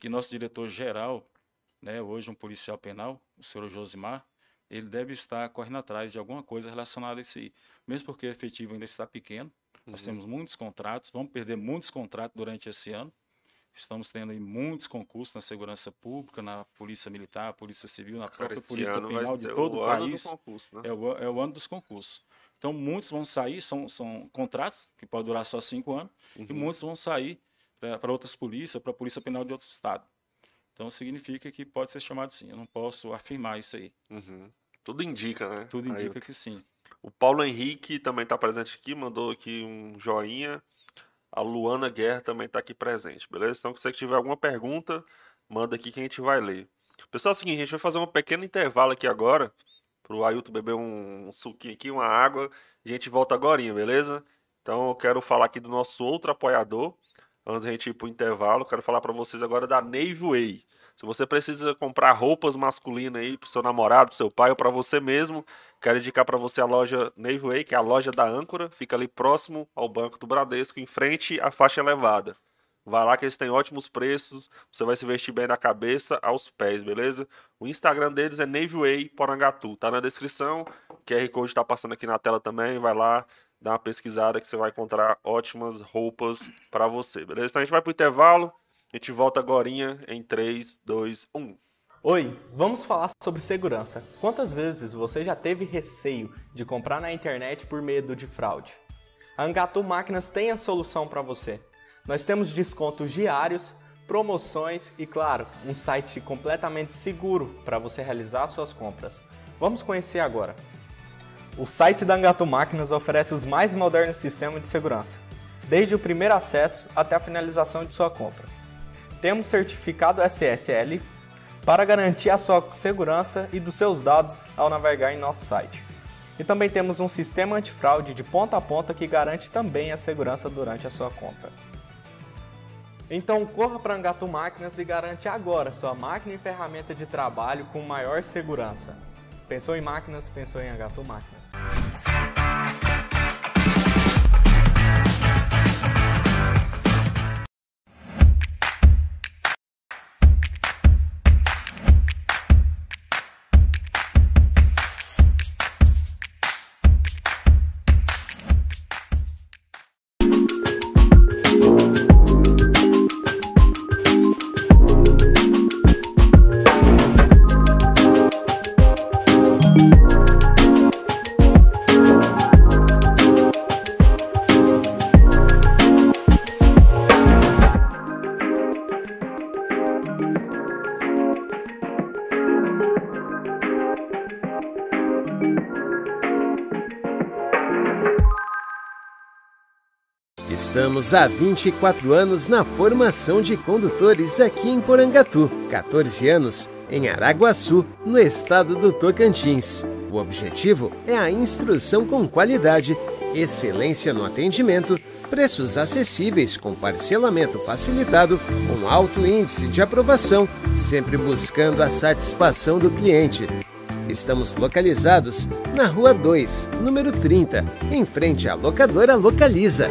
que nosso diretor-geral, né, hoje um policial penal, o senhor Josimar, ele deve estar correndo atrás de alguma coisa relacionada a isso aí. Mesmo porque o efetivo ainda está pequeno, nós Uhum. temos muitos contratos, vamos perder muitos contratos durante esse ano. Estamos tendo muitos concursos na segurança pública, na polícia militar, polícia civil, na Cara, própria esse polícia penal de todo o país. concurso, né? É o, é o ano dos concursos. Então, muitos vão sair, são, são contratos que podem durar só cinco anos, e Uhum. muitos vão sair para outras polícias, para a Polícia Penal de outros estados. Então, significa que pode ser chamado sim. Eu não posso afirmar isso aí. Uhum. Tudo indica, né? Tudo Aí indica que sim. O Paulo Henrique também está presente aqui, mandou aqui um joinha. A Luana Guerra também está aqui presente, beleza? Então, se você tiver alguma pergunta, manda aqui que a gente vai ler. Pessoal, é o seguinte, a gente vai fazer um pequeno intervalo aqui agora, para o Ailton beber um, um suquinho aqui, uma água, a gente volta agora, beleza? Então, eu quero falar aqui do nosso outro apoiador, antes da gente ir para o intervalo, quero falar para vocês agora da Navy Way. Se você precisa comprar roupas masculinas aí pro seu namorado, pro seu pai ou para você mesmo, quero indicar para você a loja Navy Way, que é a loja da Âncora, fica ali próximo ao Banco do Bradesco, em frente à faixa elevada. Vai lá que eles têm ótimos preços, você vai se vestir bem da cabeça aos pés, beleza? O Instagram deles é Navy Way Porangatu, tá na descrição, QR Code tá passando aqui na tela também, vai lá, dá uma pesquisada que você vai encontrar ótimas roupas para você, beleza? Então a gente vai pro intervalo, A gente volta agora em 3, 2, 1. Oi, vamos falar sobre segurança. Quantas vezes você já teve receio de comprar na internet por medo de fraude? A Angatu Máquinas tem a solução para você. Nós temos descontos diários, promoções e, claro, um site completamente seguro para você realizar suas compras. Vamos conhecer agora. O site da Angatu Máquinas oferece os mais modernos sistemas de segurança, desde o primeiro acesso até a finalização de sua compra. Temos certificado SSL para garantir a sua segurança e dos seus dados ao navegar em nosso site. E também temos um sistema antifraude de ponta a ponta que garante também a segurança durante a sua compra. Então corra para Angatu Máquinas e garante agora sua máquina e ferramenta de trabalho com maior segurança. Pensou em máquinas, pensou em Angatu Máquinas. Thanks. Estamos há 24 anos na formação de condutores aqui em Porangatu, 14 anos em Araguaçu, no estado do Tocantins. O objetivo é a instrução com qualidade, excelência no atendimento, preços acessíveis com parcelamento facilitado, com alto índice de aprovação, sempre buscando a satisfação do cliente. Estamos localizados na Rua 2, número 30, em frente à locadora Localiza.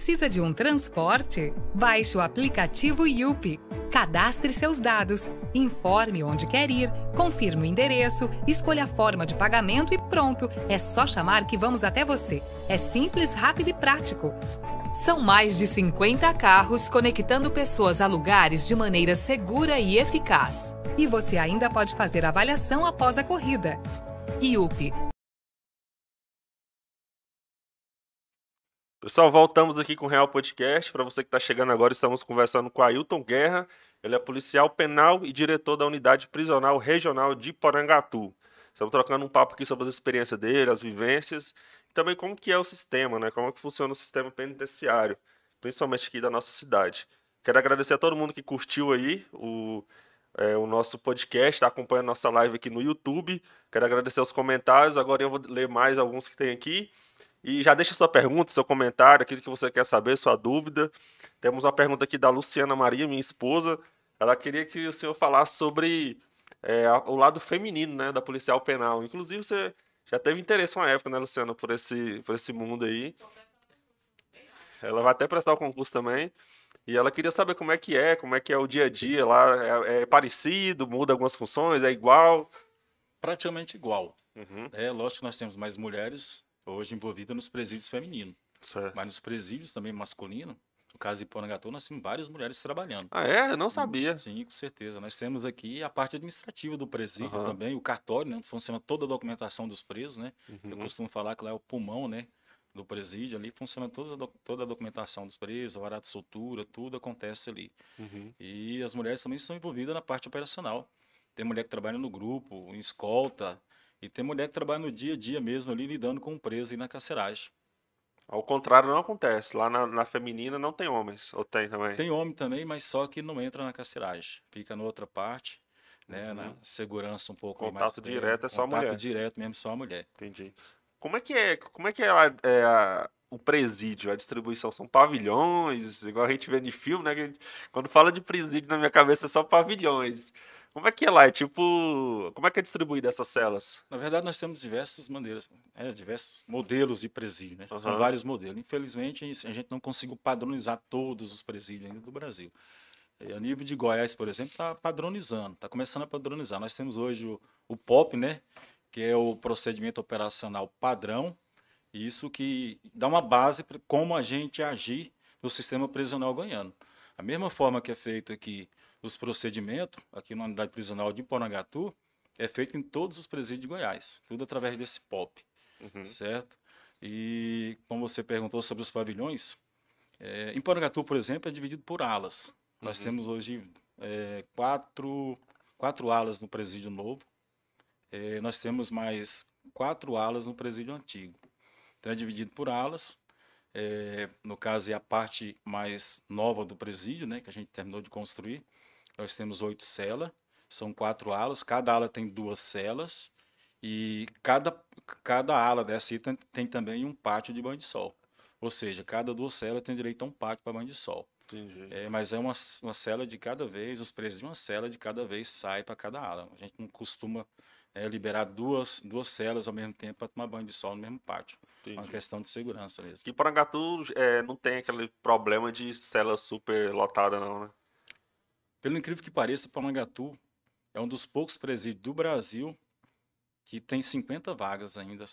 Precisa de um transporte? Baixe o aplicativo Yupi. Cadastre seus dados, informe onde quer ir, confirme o endereço, escolha a forma de pagamento e pronto. É só chamar que vamos até você. É simples, rápido e prático. São mais de 50 carros conectando pessoas a lugares de maneira segura e eficaz. E você ainda pode fazer avaliação após a corrida. IUP Pessoal, voltamos aqui com o Real Podcast. Para você que está chegando agora, estamos conversando com Ailton Guerra. Ele é policial penal e diretor da Unidade Prisional Regional de Porangatu. Estamos trocando um papo aqui sobre as experiências dele, as vivências, e também como que é o sistema, né? Como é que funciona o sistema penitenciário, principalmente aqui da nossa cidade. Quero agradecer a todo mundo que curtiu aí o, é, o nosso podcast, está acompanhando nossa live aqui no YouTube. Quero agradecer os comentários. Agora eu vou ler mais alguns que tem aqui. E já deixa sua pergunta, seu comentário, aquilo que você quer saber, sua dúvida. Temos uma pergunta aqui da Luciana Maria, minha esposa. Ela queria que o senhor falasse sobre é, o lado feminino né, da policial penal. Inclusive, você já teve interesse uma época, né, Luciana, por esse, por esse mundo aí. Ela vai até prestar o concurso também. E ela queria saber como é que é, como é que é o dia a dia lá. É, é parecido, muda algumas funções, é igual? Praticamente igual. Uhum. É lógico que nós temos mais mulheres hoje envolvida nos presídios femininos. Certo. Mas nos presídios também masculino, no caso de Porangatu, nós temos várias mulheres trabalhando. Ah, é? Eu não sabia. Sim, com certeza. Nós temos aqui a parte administrativa do presídio uhum. também, o cartório, né? Funciona toda a documentação dos presos, né? Uhum. Eu costumo falar que lá é o pulmão, né? Do presídio, ali funciona toda a, toda a documentação dos presos, o varado de soltura, tudo acontece ali. Uhum. E as mulheres também são envolvidas na parte operacional. Tem mulher que trabalha no grupo, em escolta, e tem mulher que trabalha no dia a dia mesmo ali, lidando com o preso e na carceragem. Ao contrário, não acontece. Lá na, na, feminina não tem homens, ou tem também? Tem homem também, mas só que não entra na carceragem. Fica na outra parte, né? Uhum. Na segurança um pouco Contato mais. Contato direto é só a mulher. Contato direto mesmo, só a mulher. Entendi. Como é que é, como é, que é, a, é a, o presídio, a distribuição? São pavilhões, igual a gente vê em filme, né? Gente, quando fala de presídio na minha cabeça é só pavilhões. Como é que é lá? É tipo. Como é que é distribuída essas celas? Na verdade, nós temos diversas maneiras, é, diversos modelos de presídio, né? São Aham. vários modelos. Infelizmente, a gente não conseguiu padronizar todos os presídios ainda do Brasil. E a nível de Goiás, por exemplo, está padronizando, está começando a padronizar. Nós temos hoje o, o POP, né? Que é o procedimento operacional padrão, e isso que dá uma base para como a gente agir no sistema prisional goiano. A mesma forma que é feito aqui os procedimentos, aqui na unidade prisional de Porangatu, é feito em todos os presídios de Goiás, tudo através desse POP, Uhum. certo? E como você perguntou sobre os pavilhões, é, em Porangatu, por exemplo, é dividido por alas. Nós Uhum. temos hoje é, quatro, quatro alas no presídio novo, é, nós temos mais quatro alas no presídio antigo. Então é dividido por alas. é, no caso, é a parte mais nova do presídio, né, que a gente terminou de construir. Nós temos oito celas, são quatro alas, cada ala tem duas celas, e cada, cada ala dessa tem, tem também um pátio de banho de sol. Ou seja, cada duas celas tem direito a um pátio para banho de sol. É, mas é uma, uma cela de cada vez, os presos de uma cela de cada vez sai para cada ala. A gente não costuma é, liberar duas, duas celas ao mesmo tempo para tomar banho de sol no mesmo pátio. É uma questão de segurança mesmo. Em Porangatu é, não tem aquele problema de cela super lotada, não, né? Pelo incrível que pareça, Palangatu é um dos poucos presídios do Brasil que tem 50 vagas ainda.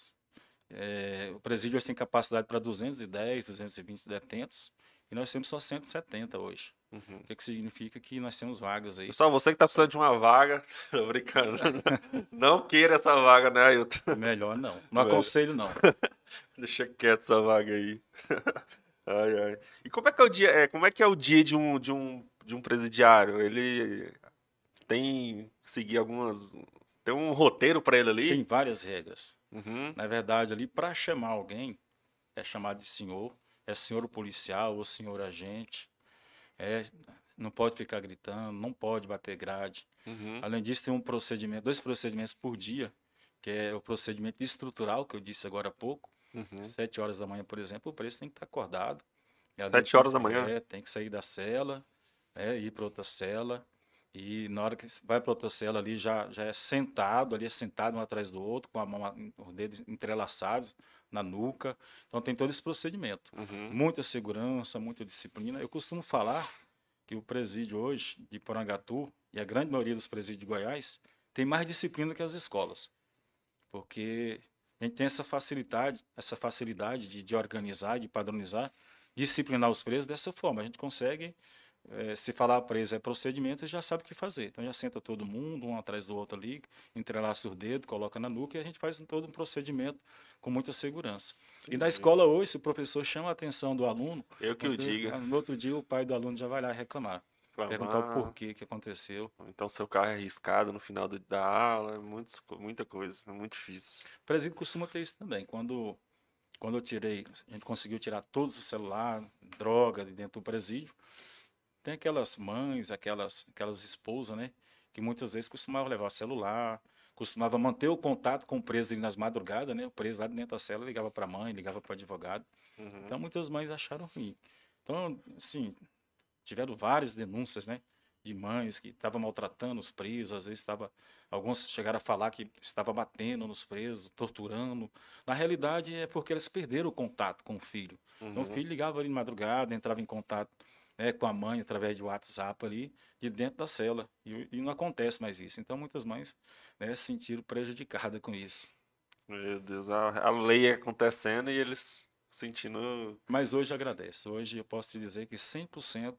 É, o presídio tem capacidade para 210, 220 detentos e nós temos só 170 hoje. Uhum. O que, que significa que nós temos vagas aí? Pessoal, você que tá precisando de uma vaga, tô brincando. Não queira essa vaga, né, Ailton? Melhor não. Não Velho. aconselho não. Deixa quieto essa vaga aí. Ai, ai. E como é que é o dia, é, como é que é o dia de um, de um, de um presidiário? Ele tem que seguir algumas. Tem um roteiro pra ele ali? Tem várias regras. Uhum. Na verdade, ali, para chamar alguém, é chamado de senhor, é senhor policial ou senhor agente. É, não pode ficar gritando, não pode bater grade. Uhum. Além disso, tem um procedimento, dois procedimentos por dia, que é o procedimento estrutural, que eu disse agora há pouco. Uhum. Sete horas da manhã, por exemplo, o preso tem que estar acordado. Sete horas da manhã? É, tem que sair da cela, é, ir para outra cela. E na hora que vai para outra cela ali, já, já é sentado, ali é sentado um atrás do outro, com a mão, os dedos entrelaçados na nuca. Então tem todo esse procedimento. Uhum. Muita segurança, muita disciplina. Eu costumo falar que o presídio hoje de Porangatu e a grande maioria dos presídios de Goiás tem mais disciplina que as escolas. Porque a gente tem essa facilidade, essa facilidade de, de organizar, de padronizar, disciplinar os presos dessa forma. A gente consegue, eh, se falar preso é procedimento, já sabe o que fazer. Então já senta todo mundo, um atrás do outro ali, entrelaça os dedos, coloca na nuca e a gente faz todo um procedimento com muita segurança. E na escola hoje, se o professor chama a atenção do aluno, Eu que o diga. no outro dia o pai do aluno já vai lá reclamar, perguntar o porquê que aconteceu. Então seu carro é arriscado no final do- da aula, é muitas co- muita coisa, é muito difícil. O presídio costuma ter isso também. Quando, quando eu tirei, a gente conseguiu tirar todos os celulares, droga de dentro do presídio, tem aquelas mães, aquelas, aquelas esposas, né? Que muitas vezes costumavam levar celular, costumava manter o contato com o preso ali nas madrugadas, né? O preso lá dentro da cela ligava para a mãe, ligava para o advogado. Uhum. Então muitas mães acharam ruim. Então, assim, tiveram várias denúncias, né? De mães que estavam maltratando os presos, às vezes estava. Alguns chegaram a falar que estava batendo nos presos, torturando. Na realidade, é porque eles perderam o contato com o filho. Então, o Uhum. filho ligava ali de madrugada, entrava em contato né, com a mãe através de WhatsApp ali, de dentro da cela. E, e não acontece mais isso. Então, muitas mães né, se sentiram prejudicadas com isso. Meu Deus, a, a lei acontecendo e eles sentindo. Mas hoje agradece. Hoje eu posso te dizer que 100%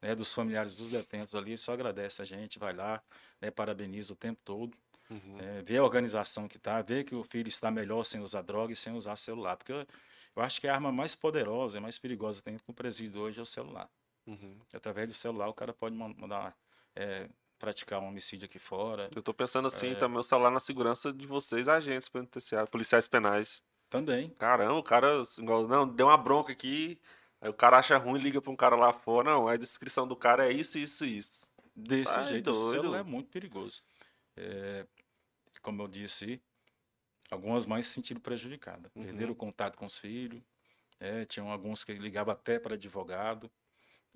né, dos familiares dos detentos ali só agradece a gente, vai lá, né, parabeniza o tempo todo, Uhum. vê a organização que está, vê que o filho está melhor sem usar droga e sem usar celular. Porque eu, eu acho que a arma mais poderosa e mais perigosa dentro do presídio hoje é o celular. Uhum. Através do celular o cara pode man- mandar é, praticar um homicídio aqui fora. Eu tô pensando assim, É. também o celular na segurança de vocês, agentes penitenciários, policiais penais. Também. Caramba, o cara, assim, igual, não, deu uma bronca aqui, aí o cara acha ruim, liga pra um cara lá fora, não, a descrição do cara é isso, isso, isso. Desse Tá jeito, o doido. celular é muito perigoso. É, como eu disse, algumas mães se sentiram prejudicadas, Uhum. perderam o contato com os filhos, é, tinham alguns que ligavam até para advogado,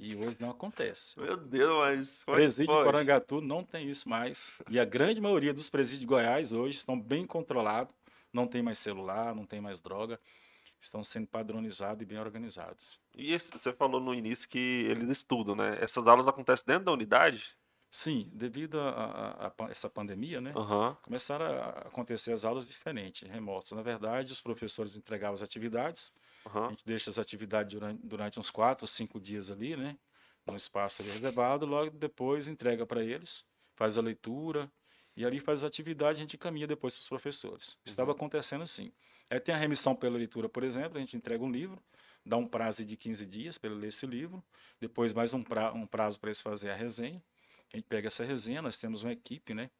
E hoje não acontece. Meu Deus, mas. é Presídio de? Porangatu não tem isso mais. E a grande maioria dos presídios de Goiás hoje estão bem controlados. Não tem mais celular, não tem mais droga. Estão sendo padronizados e bem organizados. E esse- você falou no início que eles estudam, né? Essas aulas acontecem dentro da unidade? Sim, devido a, a- a essa pandemia, né? Aham. Começaram a acontecer as aulas diferentes, remotas. Na verdade, os professores entregavam as atividades. A Aham. gente deixa as atividades durante, durante uns quatro, cinco dias ali, né? No espaço ali reservado. Logo depois entrega para eles, faz a leitura. E ali faz as atividades, a gente encaminha depois para os professores. Estava acontecendo assim. Aí tem a remissão pela leitura, por exemplo, a gente entrega um livro, dá um prazo de 15 dias para ele ler esse livro, depois mais um, pra, um prazo para eles fazer a resenha. A gente pega essa resenha, nós temos uma equipe, né?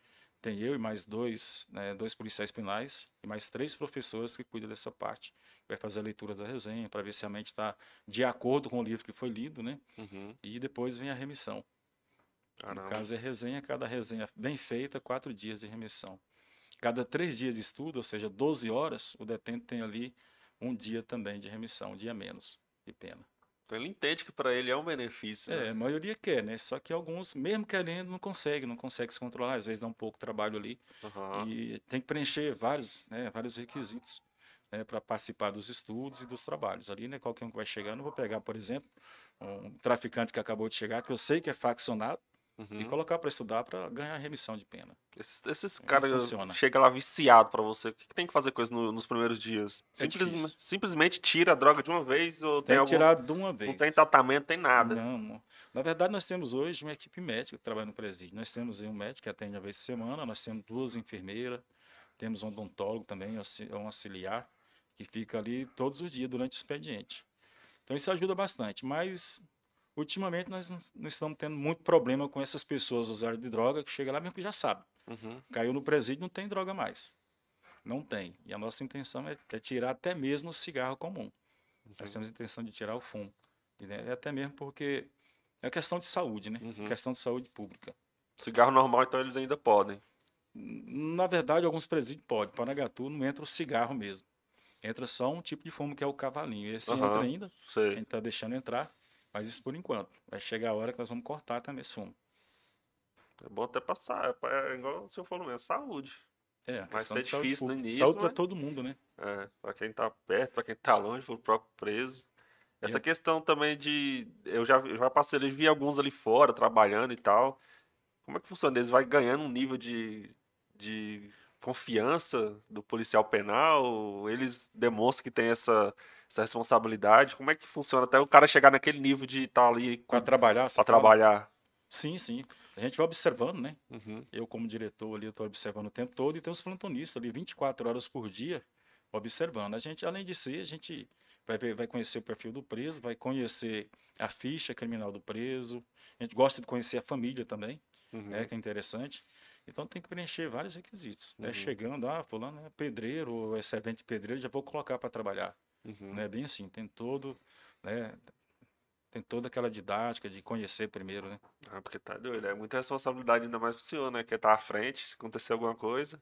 Tem eu e mais dois, né, dois policiais penais e mais três professores que cuidam dessa parte. Vai fazer a leitura da resenha para ver se a mente está de acordo com o livro que foi lido, né? Uhum. E depois vem a remissão. No caso é resenha, cada resenha bem feita, quatro dias de remissão. Cada três dias de estudo, ou seja, 12 horas, o detento tem ali um dia também de remissão, um dia menos de pena. Então ele entende que para ele é um benefício. É, né? a maioria quer, né? Só que alguns, mesmo querendo, não consegue, não consegue se controlar, às vezes dá um pouco de trabalho ali. Aham. E tem que preencher vários, né, vários requisitos né, para participar dos estudos e dos trabalhos. Ali, né, qualquer um que vai chegando, eu vou pegar, por exemplo, um traficante que acabou de chegar, que eu sei que é faccionado, e Uhum. colocar para estudar para ganhar remissão de pena. Esses, esses Como caras chegam lá viciado pra você. O que, que tem que fazer com eles no- nos primeiros dias? É Simples- simplesmente tira a droga de uma vez ou tem, Tem algum. tirar de uma vez. Não tem tratamento, tem nada. Não. Na verdade, nós temos hoje uma equipe médica que trabalha no presídio. Nós temos um médico que atende uma vez por semana, nós temos duas enfermeiras, temos um odontólogo também, um auxiliar, que fica ali todos os dias durante o expediente. Então isso ajuda bastante, mas ultimamente nós não estamos tendo muito problema com essas pessoas usuárias de droga que chega lá mesmo que já sabe. Uhum. Caiu no presídio, não tem droga mais. Não tem. E a nossa intenção é, é tirar até mesmo o cigarro comum. Nós temos a intenção de tirar o fumo. É até mesmo porque é questão de saúde, né? Uhum. Questão de saúde pública. Cigarro normal, então eles ainda podem. Na verdade, alguns presídios podem. Parangatu não entra o cigarro mesmo. Entra só um tipo de fumo que é o cavalinho. Esse Aham. entra ainda. A Sei. gente está deixando entrar. Mas isso por enquanto. Vai chegar a hora que nós vamos cortar também esse fumo. É bom até passar. É igual o senhor falou mesmo, saúde. É, Mas questão é difícil no início, Saúde para mas- todo mundo, né? É, pra quem tá perto, pra quem tá longe, pro próprio preso. Essa questão também de. Eu já, eu já passei, eu vi alguns ali fora trabalhando e tal. Como é que funciona? Eles vai ganhando um nível de, de confiança do policial penal? Eles demonstram que tem essa, essa responsabilidade? Como é que funciona até o cara chegar naquele nível de estar ali Para trabalhar, fala? trabalhar? Sim, sim. A gente vai observando, né? Uhum, Eu, como diretor ali, eu estou observando o tempo todo e tem os plantonistas ali 24 horas por dia observando. A gente, além de ser, a gente vai, ver, vai conhecer o perfil do preso, vai conhecer a ficha criminal do preso. A gente gosta de conhecer a família também, uhum. né, que é interessante. Então tem que preencher vários requisitos. Né? Uhum. Chegando, ah, fulano é pedreiro, ou é servente de pedreiro, já vou colocar para trabalhar. uhum. Não é bem assim, tem todo, né, tem toda aquela didática de conhecer primeiro, né? Ah, porque tá doido. É muita responsabilidade ainda mais pro senhor, né? Que tá à frente, se acontecer alguma coisa.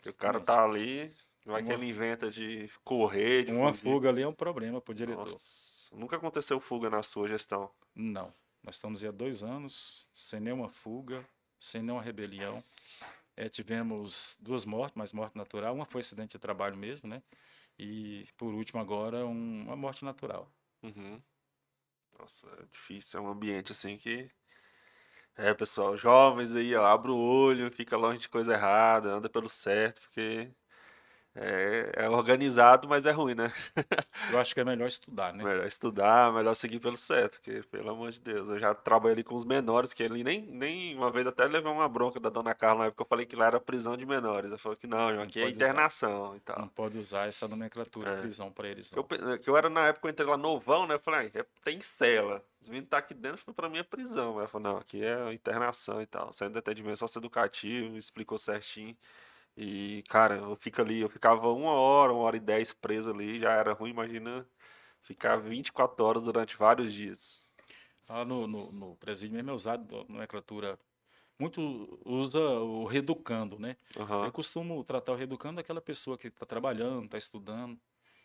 Que o cara tá ali, vai que Uma- ele inventa de correr, de Uma fugir. fuga ali é um problema para o diretor. Nossa, nunca aconteceu fuga na sua gestão. Não. Nós estamos aí há dois anos, sem nenhuma fuga, sem nenhuma rebelião. Eh, tivemos duas mortes, mas morte natural. Uma foi acidente de trabalho mesmo, né? E, por último, agora, um- uma morte natural. Uhum. Nossa, é difícil. É um ambiente assim que. É, pessoal, jovens aí, ó, abre o olho, fica longe de coisa errada, anda pelo certo, porque é, é organizado, mas é ruim, né? Eu acho que é melhor estudar, né? Melhor estudar, melhor seguir pelo certo, porque, pelo amor de Deus, eu já trabalhei ali com os menores, que ele nem, nem uma vez até levei uma bronca da dona Carla na época, eu falei que lá era prisão de menores. Ela falou que não, João, Não aqui é pode usar. internação e tal. Não pode usar essa nomenclatura É. prisão para eles, Que eu, não. que eu era na época, eu entrei lá novão, né? Eu falei, ah, é- tem cela. Os meninos tá aqui dentro, foi pra mim é prisão. Ela falou, não, aqui é internação e tal. Saindo do atendimento socioeducativo, explicou certinho. E, cara, eu fico ali, eu ficava uma hora, uma hora e dez preso ali, já era ruim, imagina ficar 24 horas durante vários dias. Lá no, no, no presídio mesmo é usado nomenclatura. Muito usa o reeducando, né? Aham, Eu costumo tratar o reeducando daquela pessoa que está trabalhando, está estudando.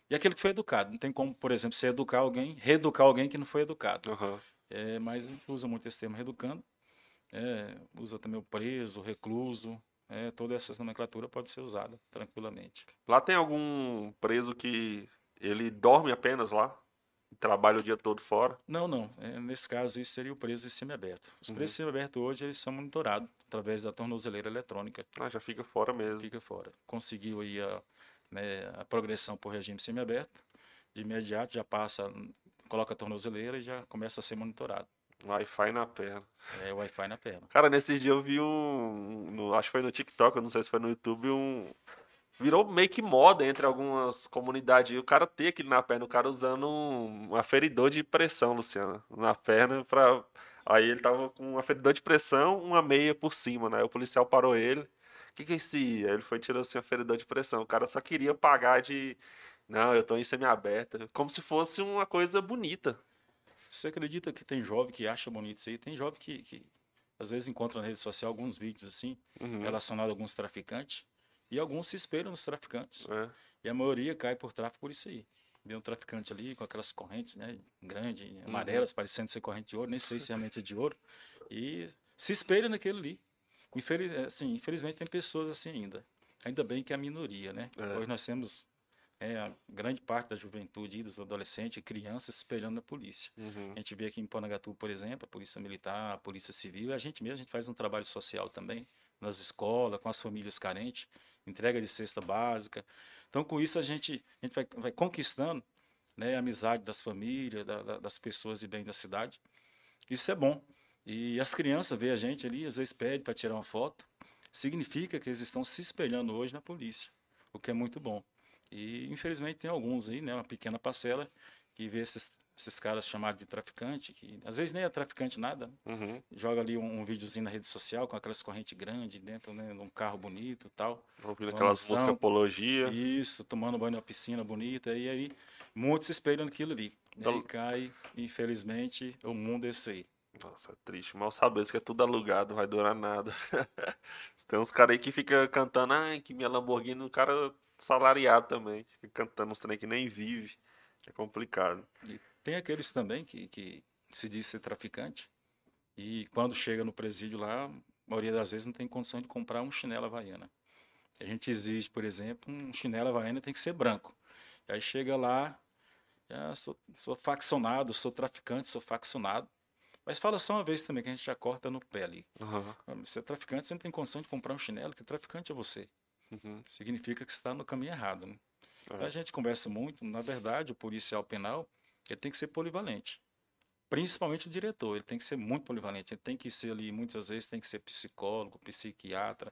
E aquele que foi educado. Não tem como, por exemplo, você educar alguém, reeducar alguém que não foi educado. aham. É, mas a gente usa muito esse termo reeducando. É, usa também o preso, o recluso. É, toda essa nomenclatura pode ser usada tranquilamente. Lá tem algum preso que ele dorme apenas lá? Trabalha o dia todo fora? Não, não. É, nesse caso, isso seria o preso semiaberto. Os presos semiabertos hoje eles são monitorados através da tornozeleira eletrônica. Ah, já fica fora mesmo. Fica fora. Conseguiu aí a, né, a progressão por regime semiaberto, de imediato já passa, coloca a tornozeleira e já começa a ser monitorado. Wi-Fi na perna. É Wi-Fi na perna. Cara, nesses dias eu vi um. no- acho que foi no TikTok, eu não sei se foi no YouTube, um. Virou meio que moda entre algumas comunidades. E o cara ter aquilo na perna, o cara usando um, aferidor de pressão, Luciano, na perna pra. Aí ele tava com um aferidor de pressão, uma meia por cima, né? O policial parou ele. O que que é esse? Aí ele foi tirando assim, um aferidor de pressão. O cara só queria pagar de. Não, eu tô em semi-aberta. Como se fosse uma coisa bonita. Você acredita que tem jovem que acha bonito isso aí? Tem jovem que, que às vezes encontra na rede social alguns vídeos assim, Uhum. relacionados a alguns traficantes, e alguns se espelham nos traficantes. É. E a maioria cai por tráfico por isso aí. Vê um traficante ali com aquelas correntes, né, grandes, amarelas, parecendo ser corrente de ouro, nem sei se realmente é de ouro, e se espelha naquele ali. Infeliz, assim, infelizmente tem pessoas assim ainda. Ainda bem que é a minoria, né? É. Hoje nós temos é, a grande parte da juventude, dos adolescentes, crianças se espelhando na polícia. Uhum. A gente vê aqui em Ponagatu, por exemplo, a polícia militar, a polícia civil, e a gente mesmo, a gente faz um trabalho social também, nas escolas, com as famílias carentes, entrega de cesta básica. Então, com isso, a gente, a gente vai, vai conquistando né, a amizade das famílias, da- da- das pessoas de bem da cidade. Isso é bom. E as crianças veem a gente ali, às vezes pedem para tirar uma foto. Significa que eles estão se espelhando hoje na polícia, o que é muito bom. E, infelizmente, tem alguns aí, né, uma pequena parcela, que vê esses, esses caras chamados de traficante, que às vezes nem é traficante nada, né? Uhum. joga ali um, um videozinho na rede social com aquelas correntes grandes dentro né, de um carro bonito e tal. Ouvindo aquelas músicas apologia. Isso, tomando banho numa piscina bonita, e aí muitos se espelham naquilo ali. E Então- aí cai, infelizmente, o mundo é esse aí. Nossa, é triste. Mal saber que é tudo alugado, não vai durar nada. Tem uns caras aí que fica cantando, ai, que minha Lamborghini, um cara salariado também. Fica cantando uns trem que nem vive. É complicado. E tem aqueles também que, que se diz ser traficante, e quando chega no presídio lá, a maioria das vezes não tem condição de comprar um chinelo havaiana. A gente exige, por exemplo, um chinelo havaiana tem que ser branco. E aí chega lá, ah, sou, sou faccionado, sou traficante, sou faccionado. Mas fala só uma vez também, que a gente já corta no pé ali. Uhum. Você é traficante, você não tem condição de comprar um chinelo, que traficante é você. Uhum. Significa que está no caminho errado. Né? É. A gente conversa muito, na verdade, o policial penal, ele tem que ser polivalente. Principalmente o diretor, ele tem que ser muito polivalente. Ele tem que ser ali, muitas vezes, tem que ser psicólogo, psiquiatra,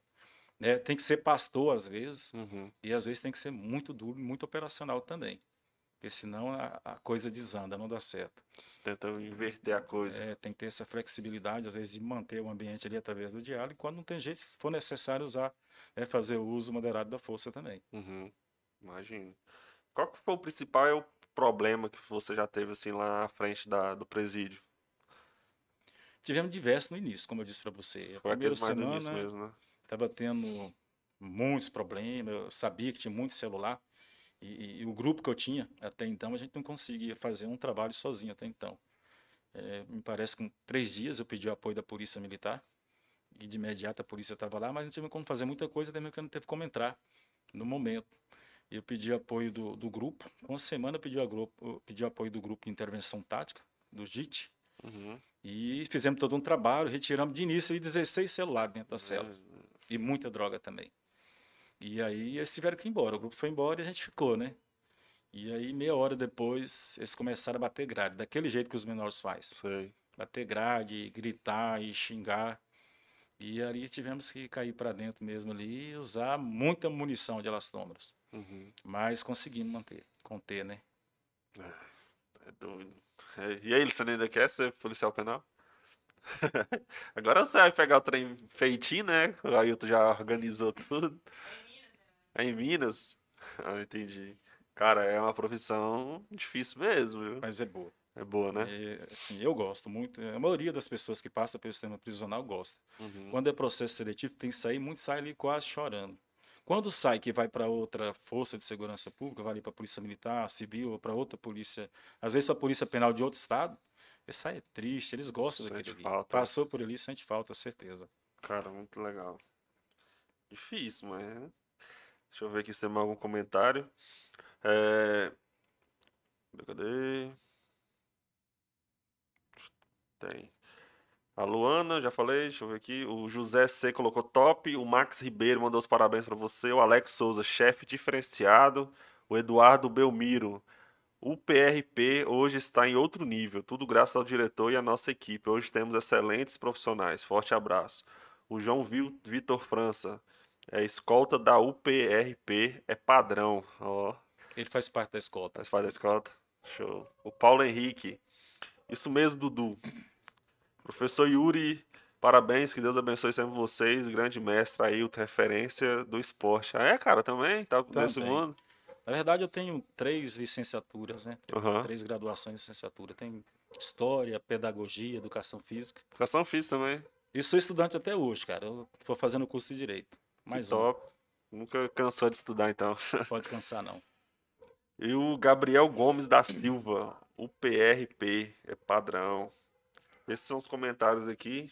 né? tem que ser pastor, às vezes, Uhum. e às vezes tem que ser muito duro, muito operacional também. Porque senão a, a coisa desanda, não dá certo. Vocês tentam inverter a coisa. É, tem que ter essa flexibilidade, às vezes, de manter o ambiente ali através do diálogo, e quando não tem jeito, se for necessário usar, é fazer o uso moderado da força também. Uhum. Imagino. Qual que foi o principal problema que você já teve assim lá à frente da, do presídio? Tivemos diversos no início, como eu disse para você. A Foi primeira semana mesmo, né? estava tendo muitos problemas, eu sabia que tinha muito celular, e, e- e o grupo que eu tinha até então, a gente não conseguia fazer um trabalho sozinho até então. É, me parece que com três dias eu pedi o apoio da Polícia Militar, e de imediato a polícia estava lá, mas não tinha como fazer muita coisa, também porque não teve como entrar no momento. Eu pedi apoio do, do grupo, uma semana eu pedi, a grupo, eu pedi o apoio do grupo de intervenção tática, do JIT, Uhum. e fizemos todo um trabalho, retiramos de início aí 16 celulares dentro da cela. E muita droga também. E aí eles tiveram que ir embora. O grupo foi embora e a gente ficou, né? E aí, meia hora depois, eles começaram a bater grade, daquele jeito que os menores fazem. Sei. Bater grade, gritar e xingar. E aí tivemos que cair para dentro mesmo ali e usar muita munição de elastômeros. Uhum. Mas conseguimos manter, conter, né? É doido. É, E aí, Luciano, ainda quer ser policial penal? Agora você vai pegar o trem feitinho, né? O Ailton já organizou tudo. É em Minas? Ah, entendi. Cara, é uma profissão difícil mesmo, viu? Mas é boa. É boa, né? É, assim, eu gosto muito. A maioria das pessoas que passam pelo sistema prisional gosta. Uhum. Quando é processo seletivo, tem que sair, muitos saem ali quase chorando. Quando sai que vai para outra força de segurança pública, vai ali para a polícia militar, civil, ou para outra polícia, às vezes para a polícia penal de outro estado, Eles saem triste, eles gostam Sente daquele falta. Passou por ali, sente falta, certeza. Cara, muito legal. Difícil, mas. né? Deixa eu ver aqui se tem mais algum comentário. É... Cadê? Tem. A Luana, já falei, deixa eu ver aqui. O José C colocou top. O Max Ribeiro mandou os parabéns para você. O Alex Souza, chefe diferenciado. O Eduardo Belmiro. O PRP hoje está em outro nível. Tudo graças ao diretor e à nossa equipe. Hoje temos excelentes profissionais. Forte abraço. O João Vitor França. É escolta da UPRP. É padrão. Ó. Ele faz parte da escolta. Faz parte da escolta. Show. O Paulo Henrique. Isso mesmo, Dudu. Professor Yuri, parabéns, que Deus abençoe sempre vocês. Grande mestre aí, referência do esporte. Ah, é, cara, também? Tá nesse Também. mundo? Na verdade, eu tenho três licenciaturas, né? Aham. Três graduações de licenciatura. Tem História, Pedagogia, Educação Física. Educação física também. E sou estudante até hoje, cara. Eu tô fazendo curso de Direito. Mais que um. top. Nunca cansou de estudar, então. Não pode cansar, não. E o Gabriel Gomes da Silva, o PRP, é padrão. Esses são os comentários aqui.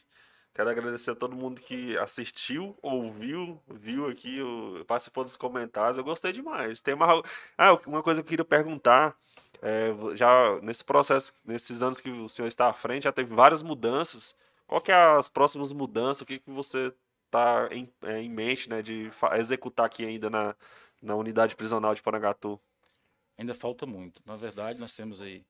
Quero agradecer a todo mundo que assistiu, ouviu, viu aqui, participou dos comentários. Eu gostei demais. Tem uma, ah, uma coisa que eu queria perguntar. é, já nesse processo, nesses anos que o senhor está à frente, já teve várias mudanças. Qual que é as próximas mudanças? O que, que você está em, é, em mente, né, de executar aqui ainda na, na unidade prisional de Parangatu? Ainda falta muito. Na verdade, nós temos aí,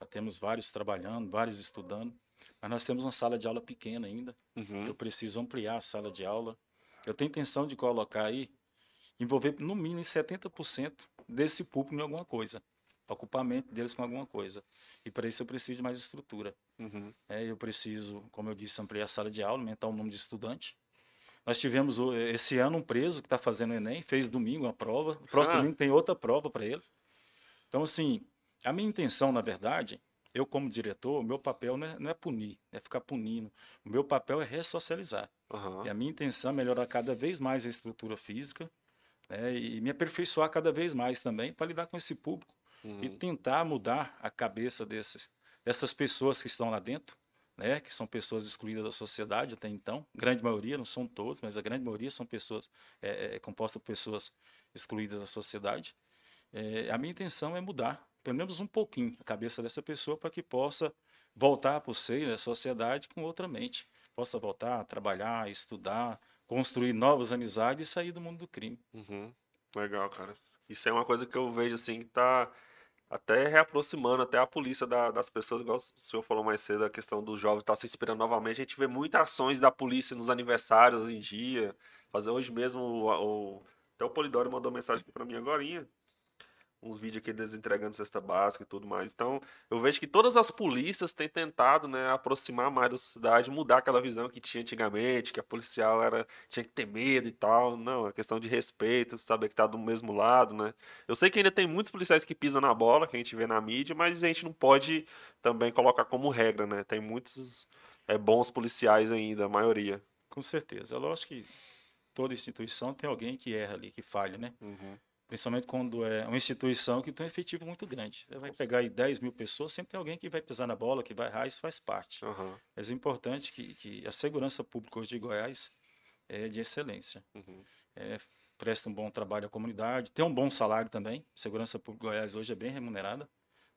já temos vários trabalhando, vários estudando, mas nós temos uma sala de aula pequena ainda. Uhum. Eu preciso ampliar a sala de aula. Eu tenho intenção de colocar aí, envolver no mínimo 70% desse público em alguma coisa. Ocupamento deles com alguma coisa. E para isso eu preciso de mais estrutura. Uhum. É, eu preciso, como eu disse, ampliar a sala de aula, aumentar o número de estudantes. Nós tivemos esse ano um preso que está fazendo o Enem, fez domingo a prova. O próximo Ah. domingo tem outra prova para ele. Então, assim, a minha intenção, na verdade, eu como diretor, o meu papel não é, não é punir, não é ficar punindo. O meu papel é ressocializar. Aham. E a minha intenção é melhorar cada vez mais a estrutura física né, e me aperfeiçoar cada vez mais também para lidar com esse público e Uhum. tentar mudar a cabeça desses, dessas pessoas que estão lá dentro, né, que são pessoas excluídas da sociedade até então. Grande maioria, não são todos, mas a grande maioria são pessoas é, é composta por pessoas excluídas da sociedade. É, a minha intenção é mudar, pelo menos um pouquinho, a cabeça dessa pessoa para que possa voltar para o seio da sociedade com outra mente, possa voltar a trabalhar, estudar, construir novas amizades e sair do mundo do crime. Uhum. Legal, cara. Isso é uma coisa que eu vejo assim que tá até reaproximando até a polícia da- das pessoas, igual o senhor falou mais cedo, a questão dos jovens estar se inspirando novamente. A gente vê muitas ações da polícia nos aniversários hoje em dia. Fazer hoje mesmo o, o- até o Polidoro mandou mensagem pra mim agorinha. Uns vídeos aqui deles entregando cesta básica e tudo mais. Então, eu vejo que todas as polícias têm tentado, né, aproximar mais da sociedade, mudar aquela visão que tinha antigamente, que a policial era tinha que ter medo e tal. Não, é questão de respeito, saber que tá do mesmo lado, né? Eu sei que ainda tem muitos policiais que pisam na bola, que a gente vê na mídia, mas a gente não pode também colocar como regra, né? Tem muitos é, bons policiais ainda, a maioria. Com certeza. É lógico que toda instituição tem alguém que erra ali, que falha, né? Uhum. Principalmente quando é uma instituição que tem um efetivo muito grande. Você vai pegar aí 10 mil pessoas, sempre tem alguém que vai pisar na bola, que vai errar, isso faz parte. Aham. Mas o importante é que, que a segurança pública hoje de Goiás é de excelência. Uhum. É, presta um bom trabalho à comunidade, tem um bom salário também. Segurança Pública de Goiás hoje é bem remunerada.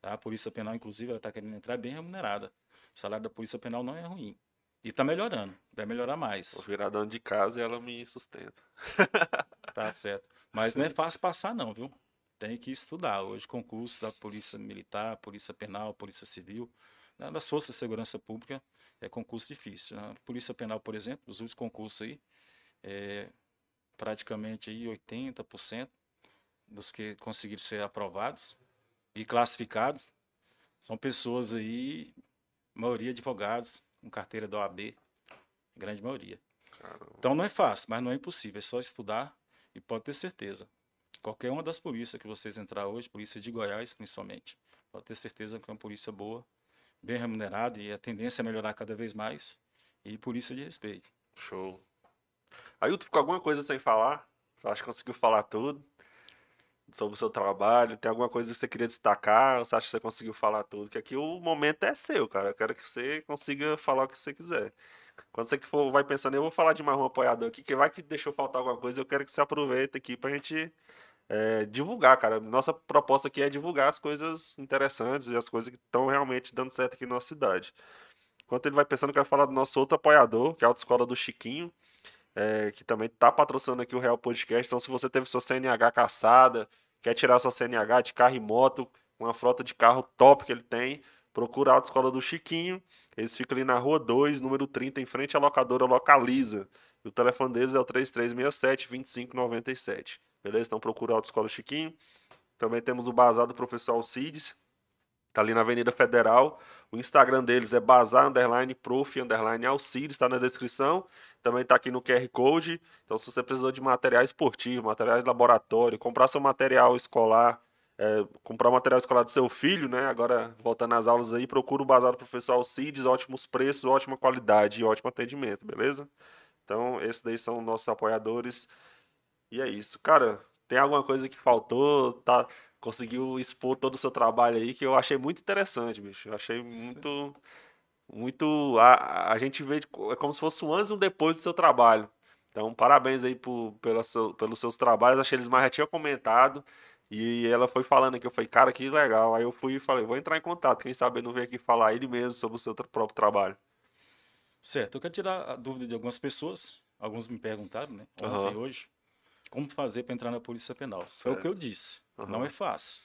tá? A Polícia Penal, inclusive, ela está querendo entrar é bem remunerada. O salário da Polícia Penal não é ruim. E está melhorando, vai melhorar mais. Vou virar dona de casa e ela me sustenta. Tá certo. Mas não é fácil passar, não, viu? Tem que estudar. Hoje, concurso da Polícia Militar, Polícia Penal, Polícia Civil, né, das Forças de Segurança Pública, é concurso difícil. né? Polícia Penal, por exemplo, os últimos concursos aí, é, praticamente aí 80% dos que conseguiram ser aprovados e classificados são pessoas aí, maioria advogados, com carteira da OAB, grande maioria. Caramba. Então não é fácil, mas não é impossível. É só estudar e pode ter certeza. Qualquer uma das polícias que vocês entrar hoje, polícia de Goiás principalmente, pode ter certeza que é uma polícia boa, bem remunerada e a tendência é melhorar cada vez mais. E polícia de respeito. Show. Ailton, ficou alguma coisa sem falar? Acho que conseguiu falar tudo. sobre o seu trabalho? Tem alguma coisa que você queria destacar? Você acha que você conseguiu falar tudo? Que aqui o momento é seu, cara. Eu quero que você consiga falar o que você quiser. Quando você for, vai pensando, eu vou falar de mais um apoiador aqui, que vai que deixou faltar alguma coisa, eu quero que você aproveite aqui pra gente é, divulgar, cara. Nossa proposta aqui é divulgar as coisas interessantes e as coisas que estão realmente dando certo aqui na nossa cidade. Enquanto ele vai pensando, eu quero falar do nosso outro apoiador, que é a Autoescola do Chiquinho, é, que também está patrocinando aqui o Real Podcast. Então, se você teve sua CNH caçada, quer tirar sua CNH de carro e moto, uma frota de carro top que ele tem, procura a Autoescola do Chiquinho. Eles ficam ali na rua 2, número 30, em frente à locadora Localiza. E o telefone deles é o 3367-2597. Beleza? Então procura a Autoescola Chiquinho. Também temos o Bazar do Professor Alcides. Tá ali na Avenida Federal. O Instagram deles é bazar underline prof underline Alcides, está na descrição. Também está aqui no QR Code. Então, se você precisou de material esportivo, material de laboratório, comprar seu material escolar, é, comprar o material escolar do seu filho, né? Agora, voltando às aulas aí, procura o bazar do professor Alcides, ótimos preços, ótima qualidade e ótimo atendimento, beleza? Então, esses daí são nossos apoiadores. E é isso. Cara, tem alguma coisa que faltou? Tá, conseguiu expor todo o seu trabalho aí, que eu achei muito interessante, bicho. Eu achei muito. Muito. A, a gente vê. É como se fosse um antes e um depois do seu trabalho. Então, parabéns aí por, pela seu, pelos seus trabalhos. Achei eles mais já tinham comentado. E ela foi falando aqui, eu falei, cara, que legal. Aí eu fui e falei, vou entrar em contato. Quem sabe eu não venho aqui falar ele mesmo sobre o seu próprio trabalho. Certo, eu quero tirar a dúvida de algumas pessoas. Alguns me perguntaram, né? Ontem Aham. hoje. Como fazer para entrar na Polícia Penal? Foi o que Certo. eu disse. Não Aham. é fácil.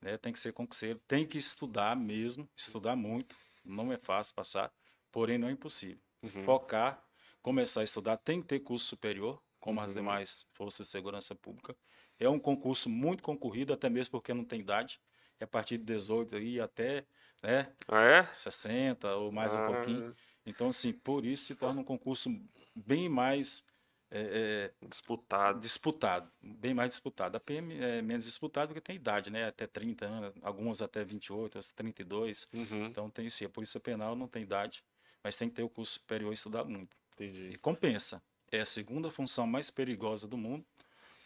Né? Tem que ser concurseiro, tem que estudar mesmo, estudar muito. Não é fácil passar, porém não é impossível. Uhum. Focar, começar a estudar, tem que ter curso superior, como as Uhum. demais forças de segurança pública. É um concurso muito concorrido, até mesmo porque não tem idade. É a partir de 18 aí até né, Ah, é? 60 ou mais um pouquinho. Ah, Então, assim, por isso se torna um concurso bem mais é, é, Disputado. disputado, bem mais disputado. A PM é menos disputado porque tem idade, né? Até 30 anos, algumas até 28, outras 32. Uhum. Então tem sim, a Polícia Penal não tem idade, mas tem que ter o curso superior e estudar muito. Entendi. E compensa. É a segunda função mais perigosa do mundo.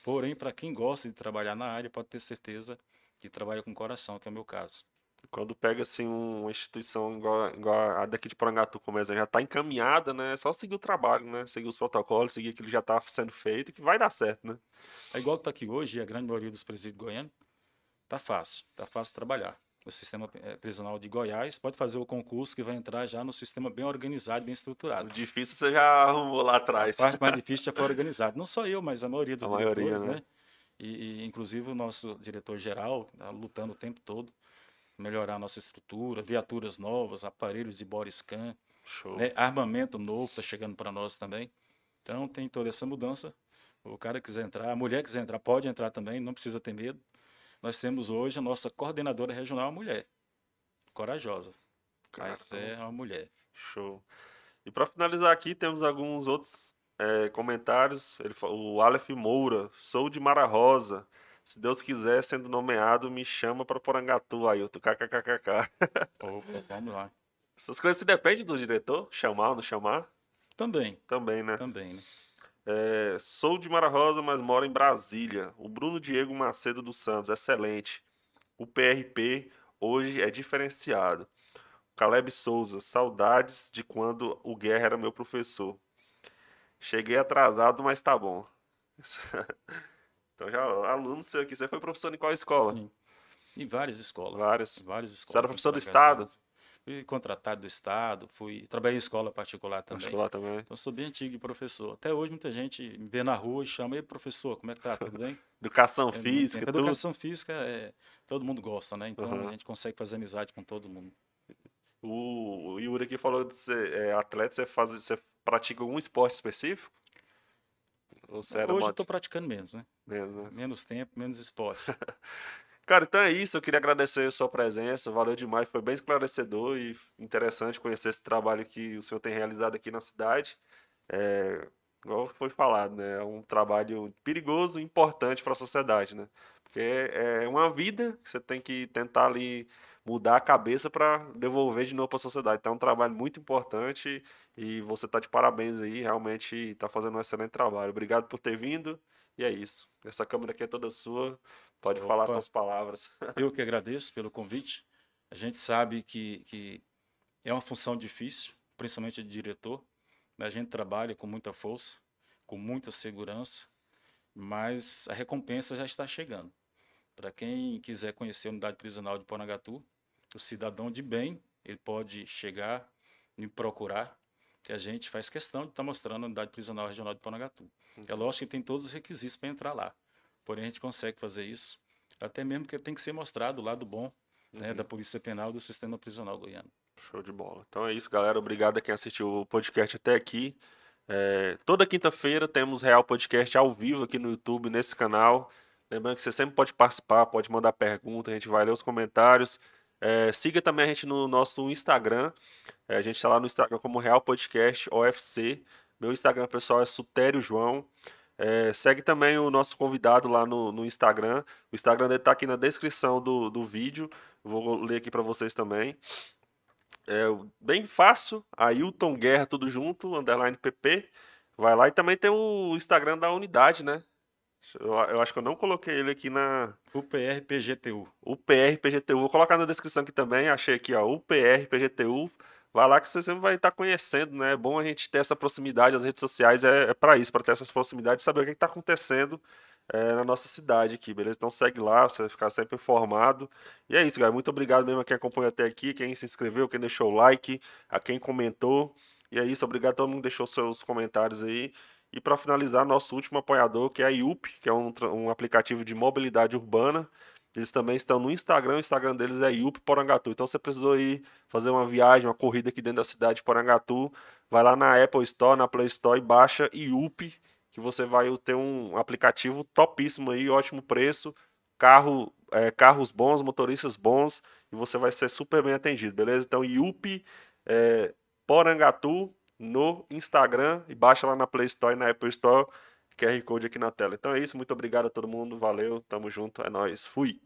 Porém, para quem gosta de trabalhar na área, pode ter certeza que trabalha com coração, que é o meu caso. Quando pega assim um, uma instituição igual, igual a daqui de Porangatu, como já está encaminhada, né? É só seguir o trabalho, né? Seguir os protocolos, seguir aquilo que já está sendo feito, que vai dar certo, né? É igual que está aqui hoje, a grande maioria dos presídios goianos, tá fácil, tá fácil trabalhar. O sistema eh, prisional de Goiás pode fazer o concurso que vai entrar já no sistema bem organizado, bem O estruturado. difícil você já arrumou lá A atrás. parte mais difícil já foi organizado. Não só eu, mas a maioria dos A maioria, diretores, né? né? E, e, inclusive o nosso diretor-geral tá lutando o tempo todo melhorar a nossa estrutura, viaturas novas, aparelhos de body scan, né? armamento novo está chegando para nós também. Então tem toda essa mudança. O cara quiser entrar, a mulher quiser entrar, pode entrar também, não precisa ter medo. Nós temos hoje a nossa coordenadora regional, mulher, corajosa, mas Caramba. é uma mulher. Show. E para finalizar aqui, temos alguns outros é, comentários. Ele, o Aleph Moura, sou de Mara Rosa. Se Deus quiser, sendo nomeado, me chama para Porangatu, Ailton. KKKKK. Opa, vamos lá. Essas coisas se dependem do diretor, chamar ou não chamar, Também, também, né? também, né? É, sou de Mara Rosa, mas moro em Brasília. O Bruno Diego Macedo dos Santos, excelente. O PRP hoje é diferenciado. Caleb Souza, saudades de quando o Guerra era meu professor. Cheguei atrasado, mas tá bom. Então já, aluno seu aqui, você foi professor em qual escola? Sim. Em várias escolas. Várias. Em várias escolas. Você era professor do. Estado? Fui contratado do Estado, fui, trabalhei em escola particular também. Particular também. Então, sou bem antigo professor. Até hoje, muita gente me vê na rua e chama, ei, professor, como é que tá? Tudo bem? Educação É física, tempo. tudo. Educação física, é, todo mundo gosta, né? Então, Aham. a gente consegue fazer amizade com todo mundo. O, o Yuri aqui falou de ser é, atleta, você, faz, você pratica algum esporte específico? Hoje eu estou praticando menos, né? mesmo, né? Menos tempo, menos esporte. Cara, então é isso. Eu queria agradecer a sua presença. Valeu demais. Foi bem esclarecedor e interessante conhecer esse trabalho que o senhor tem realizado aqui na cidade. É, igual foi falado, né? É um trabalho perigoso e importante para a sociedade, né? Porque é uma vida que você tem que tentar ali mudar a cabeça para devolver de novo para a sociedade. Então é um trabalho muito importante e você tá de parabéns aí. Realmente está fazendo um excelente trabalho. Obrigado por ter vindo E é isso. Essa câmera aqui é toda sua. Pode Opa. falar suas palavras. Eu que agradeço pelo convite. A gente sabe que, que é uma função difícil, principalmente de diretor. né? A gente trabalha com muita força, com muita segurança, mas a recompensa já está chegando. Para quem quiser conhecer a unidade prisional de Porangatu, o cidadão de bem, ele pode chegar, me procurar, que a gente faz questão de estar mostrando a unidade prisional regional de Porangatu. É lógico que tem todos os requisitos para entrar lá, porém a gente consegue fazer isso, até mesmo porque tem que ser mostrado o lado bom né, da Polícia Penal do Sistema Prisional Goiano. Show de bola. Então é isso, galera. Obrigado a quem assistiu o podcast até aqui. É, toda quinta-feira temos Real Podcast ao vivo aqui no YouTube, nesse canal. Lembrando que você sempre pode participar, pode mandar pergunta, a gente vai ler os comentários. É, siga também a gente no nosso Instagram. É, a gente está lá no Instagram como Real Podcast OFC. Meu Instagram pessoal é Sutério João. É, segue também o nosso convidado lá no, no Instagram. O Instagram dele está aqui na descrição do, do vídeo. Vou ler aqui para vocês também. É bem fácil. Ailton Guerra, tudo junto, underline PP. Vai lá e também tem o Instagram da unidade, né? Eu, eu acho que eu não coloquei ele aqui na UPR PGTU. UPR PGTU. Vou colocar na descrição aqui também. Achei aqui, ó, UPR PGTU. Vai lá que você sempre vai estar conhecendo, né? É bom a gente ter essa proximidade. As redes sociais é, é para isso, para ter essas proximidades, saber o que está acontecendo é, na nossa cidade aqui, beleza? Então segue lá, você vai ficar sempre informado. E é isso, galera. Muito obrigado mesmo a quem acompanhou até aqui, quem se inscreveu, quem deixou o like, a quem comentou. E é isso, obrigado a todo mundo que deixou seus comentários aí. E para finalizar, nosso último apoiador, que é a IUP, que é um, um aplicativo de mobilidade urbana. Eles também estão no Instagram, o Instagram deles é IUP Porangatu. Então você precisou ir fazer uma viagem, uma corrida aqui dentro da cidade de Porangatu, vai lá na Apple Store, na Play Store e baixa IUP, que você vai ter um aplicativo topíssimo aí, ótimo preço, carro, é, carros bons, motoristas bons, e você vai ser super bem atendido, beleza? Então IUP é, Porangatu no Instagram e baixa lá na Play Store e na Apple Store, QR Code aqui na tela. Então é isso, muito obrigado a todo mundo, valeu, tamo junto, é nóis, fui!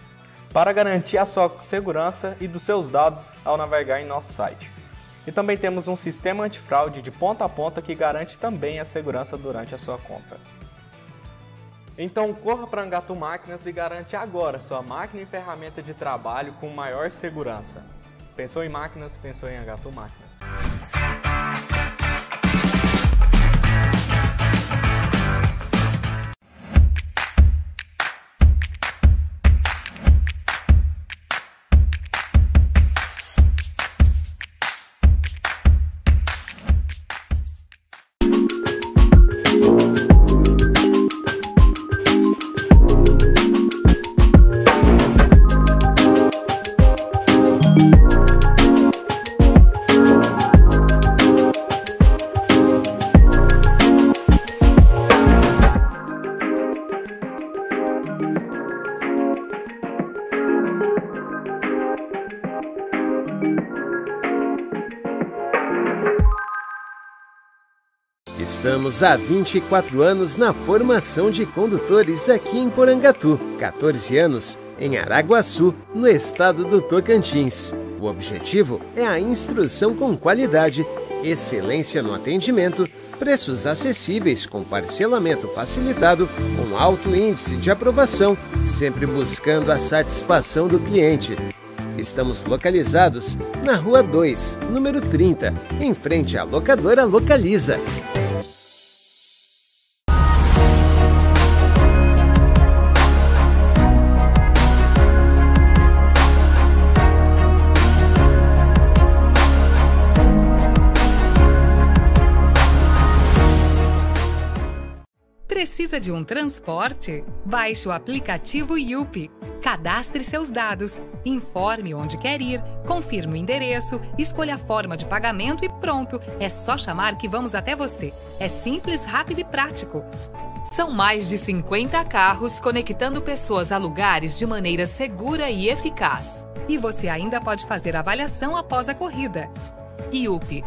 para garantir a sua segurança e dos seus dados ao navegar em nosso site. E também temos um sistema antifraude de ponta a ponta que garante também a segurança durante a sua compra. Então corra para Angatu Máquinas e garante agora sua máquina e ferramenta de trabalho com maior segurança. Pensou em máquinas? Pensou em Angatu Máquinas. Estamos há 24 anos na formação de condutores aqui em Porangatu, 14 anos em Araguaçu, no estado do Tocantins. O objetivo é a instrução com qualidade, excelência no atendimento, preços acessíveis com parcelamento facilitado, com alto índice de aprovação, sempre buscando a satisfação do cliente. Estamos localizados na Rua 2, número 30, em frente à locadora Localiza. De um transporte? Baixe o aplicativo Yupi. Cadastre seus dados, informe onde quer ir, confirme o endereço, escolha a forma de pagamento e pronto. É só chamar que vamos até você. É simples, rápido e prático. São mais de 50 carros conectando pessoas a lugares de maneira segura e eficaz. E você ainda pode fazer avaliação após a corrida. IUP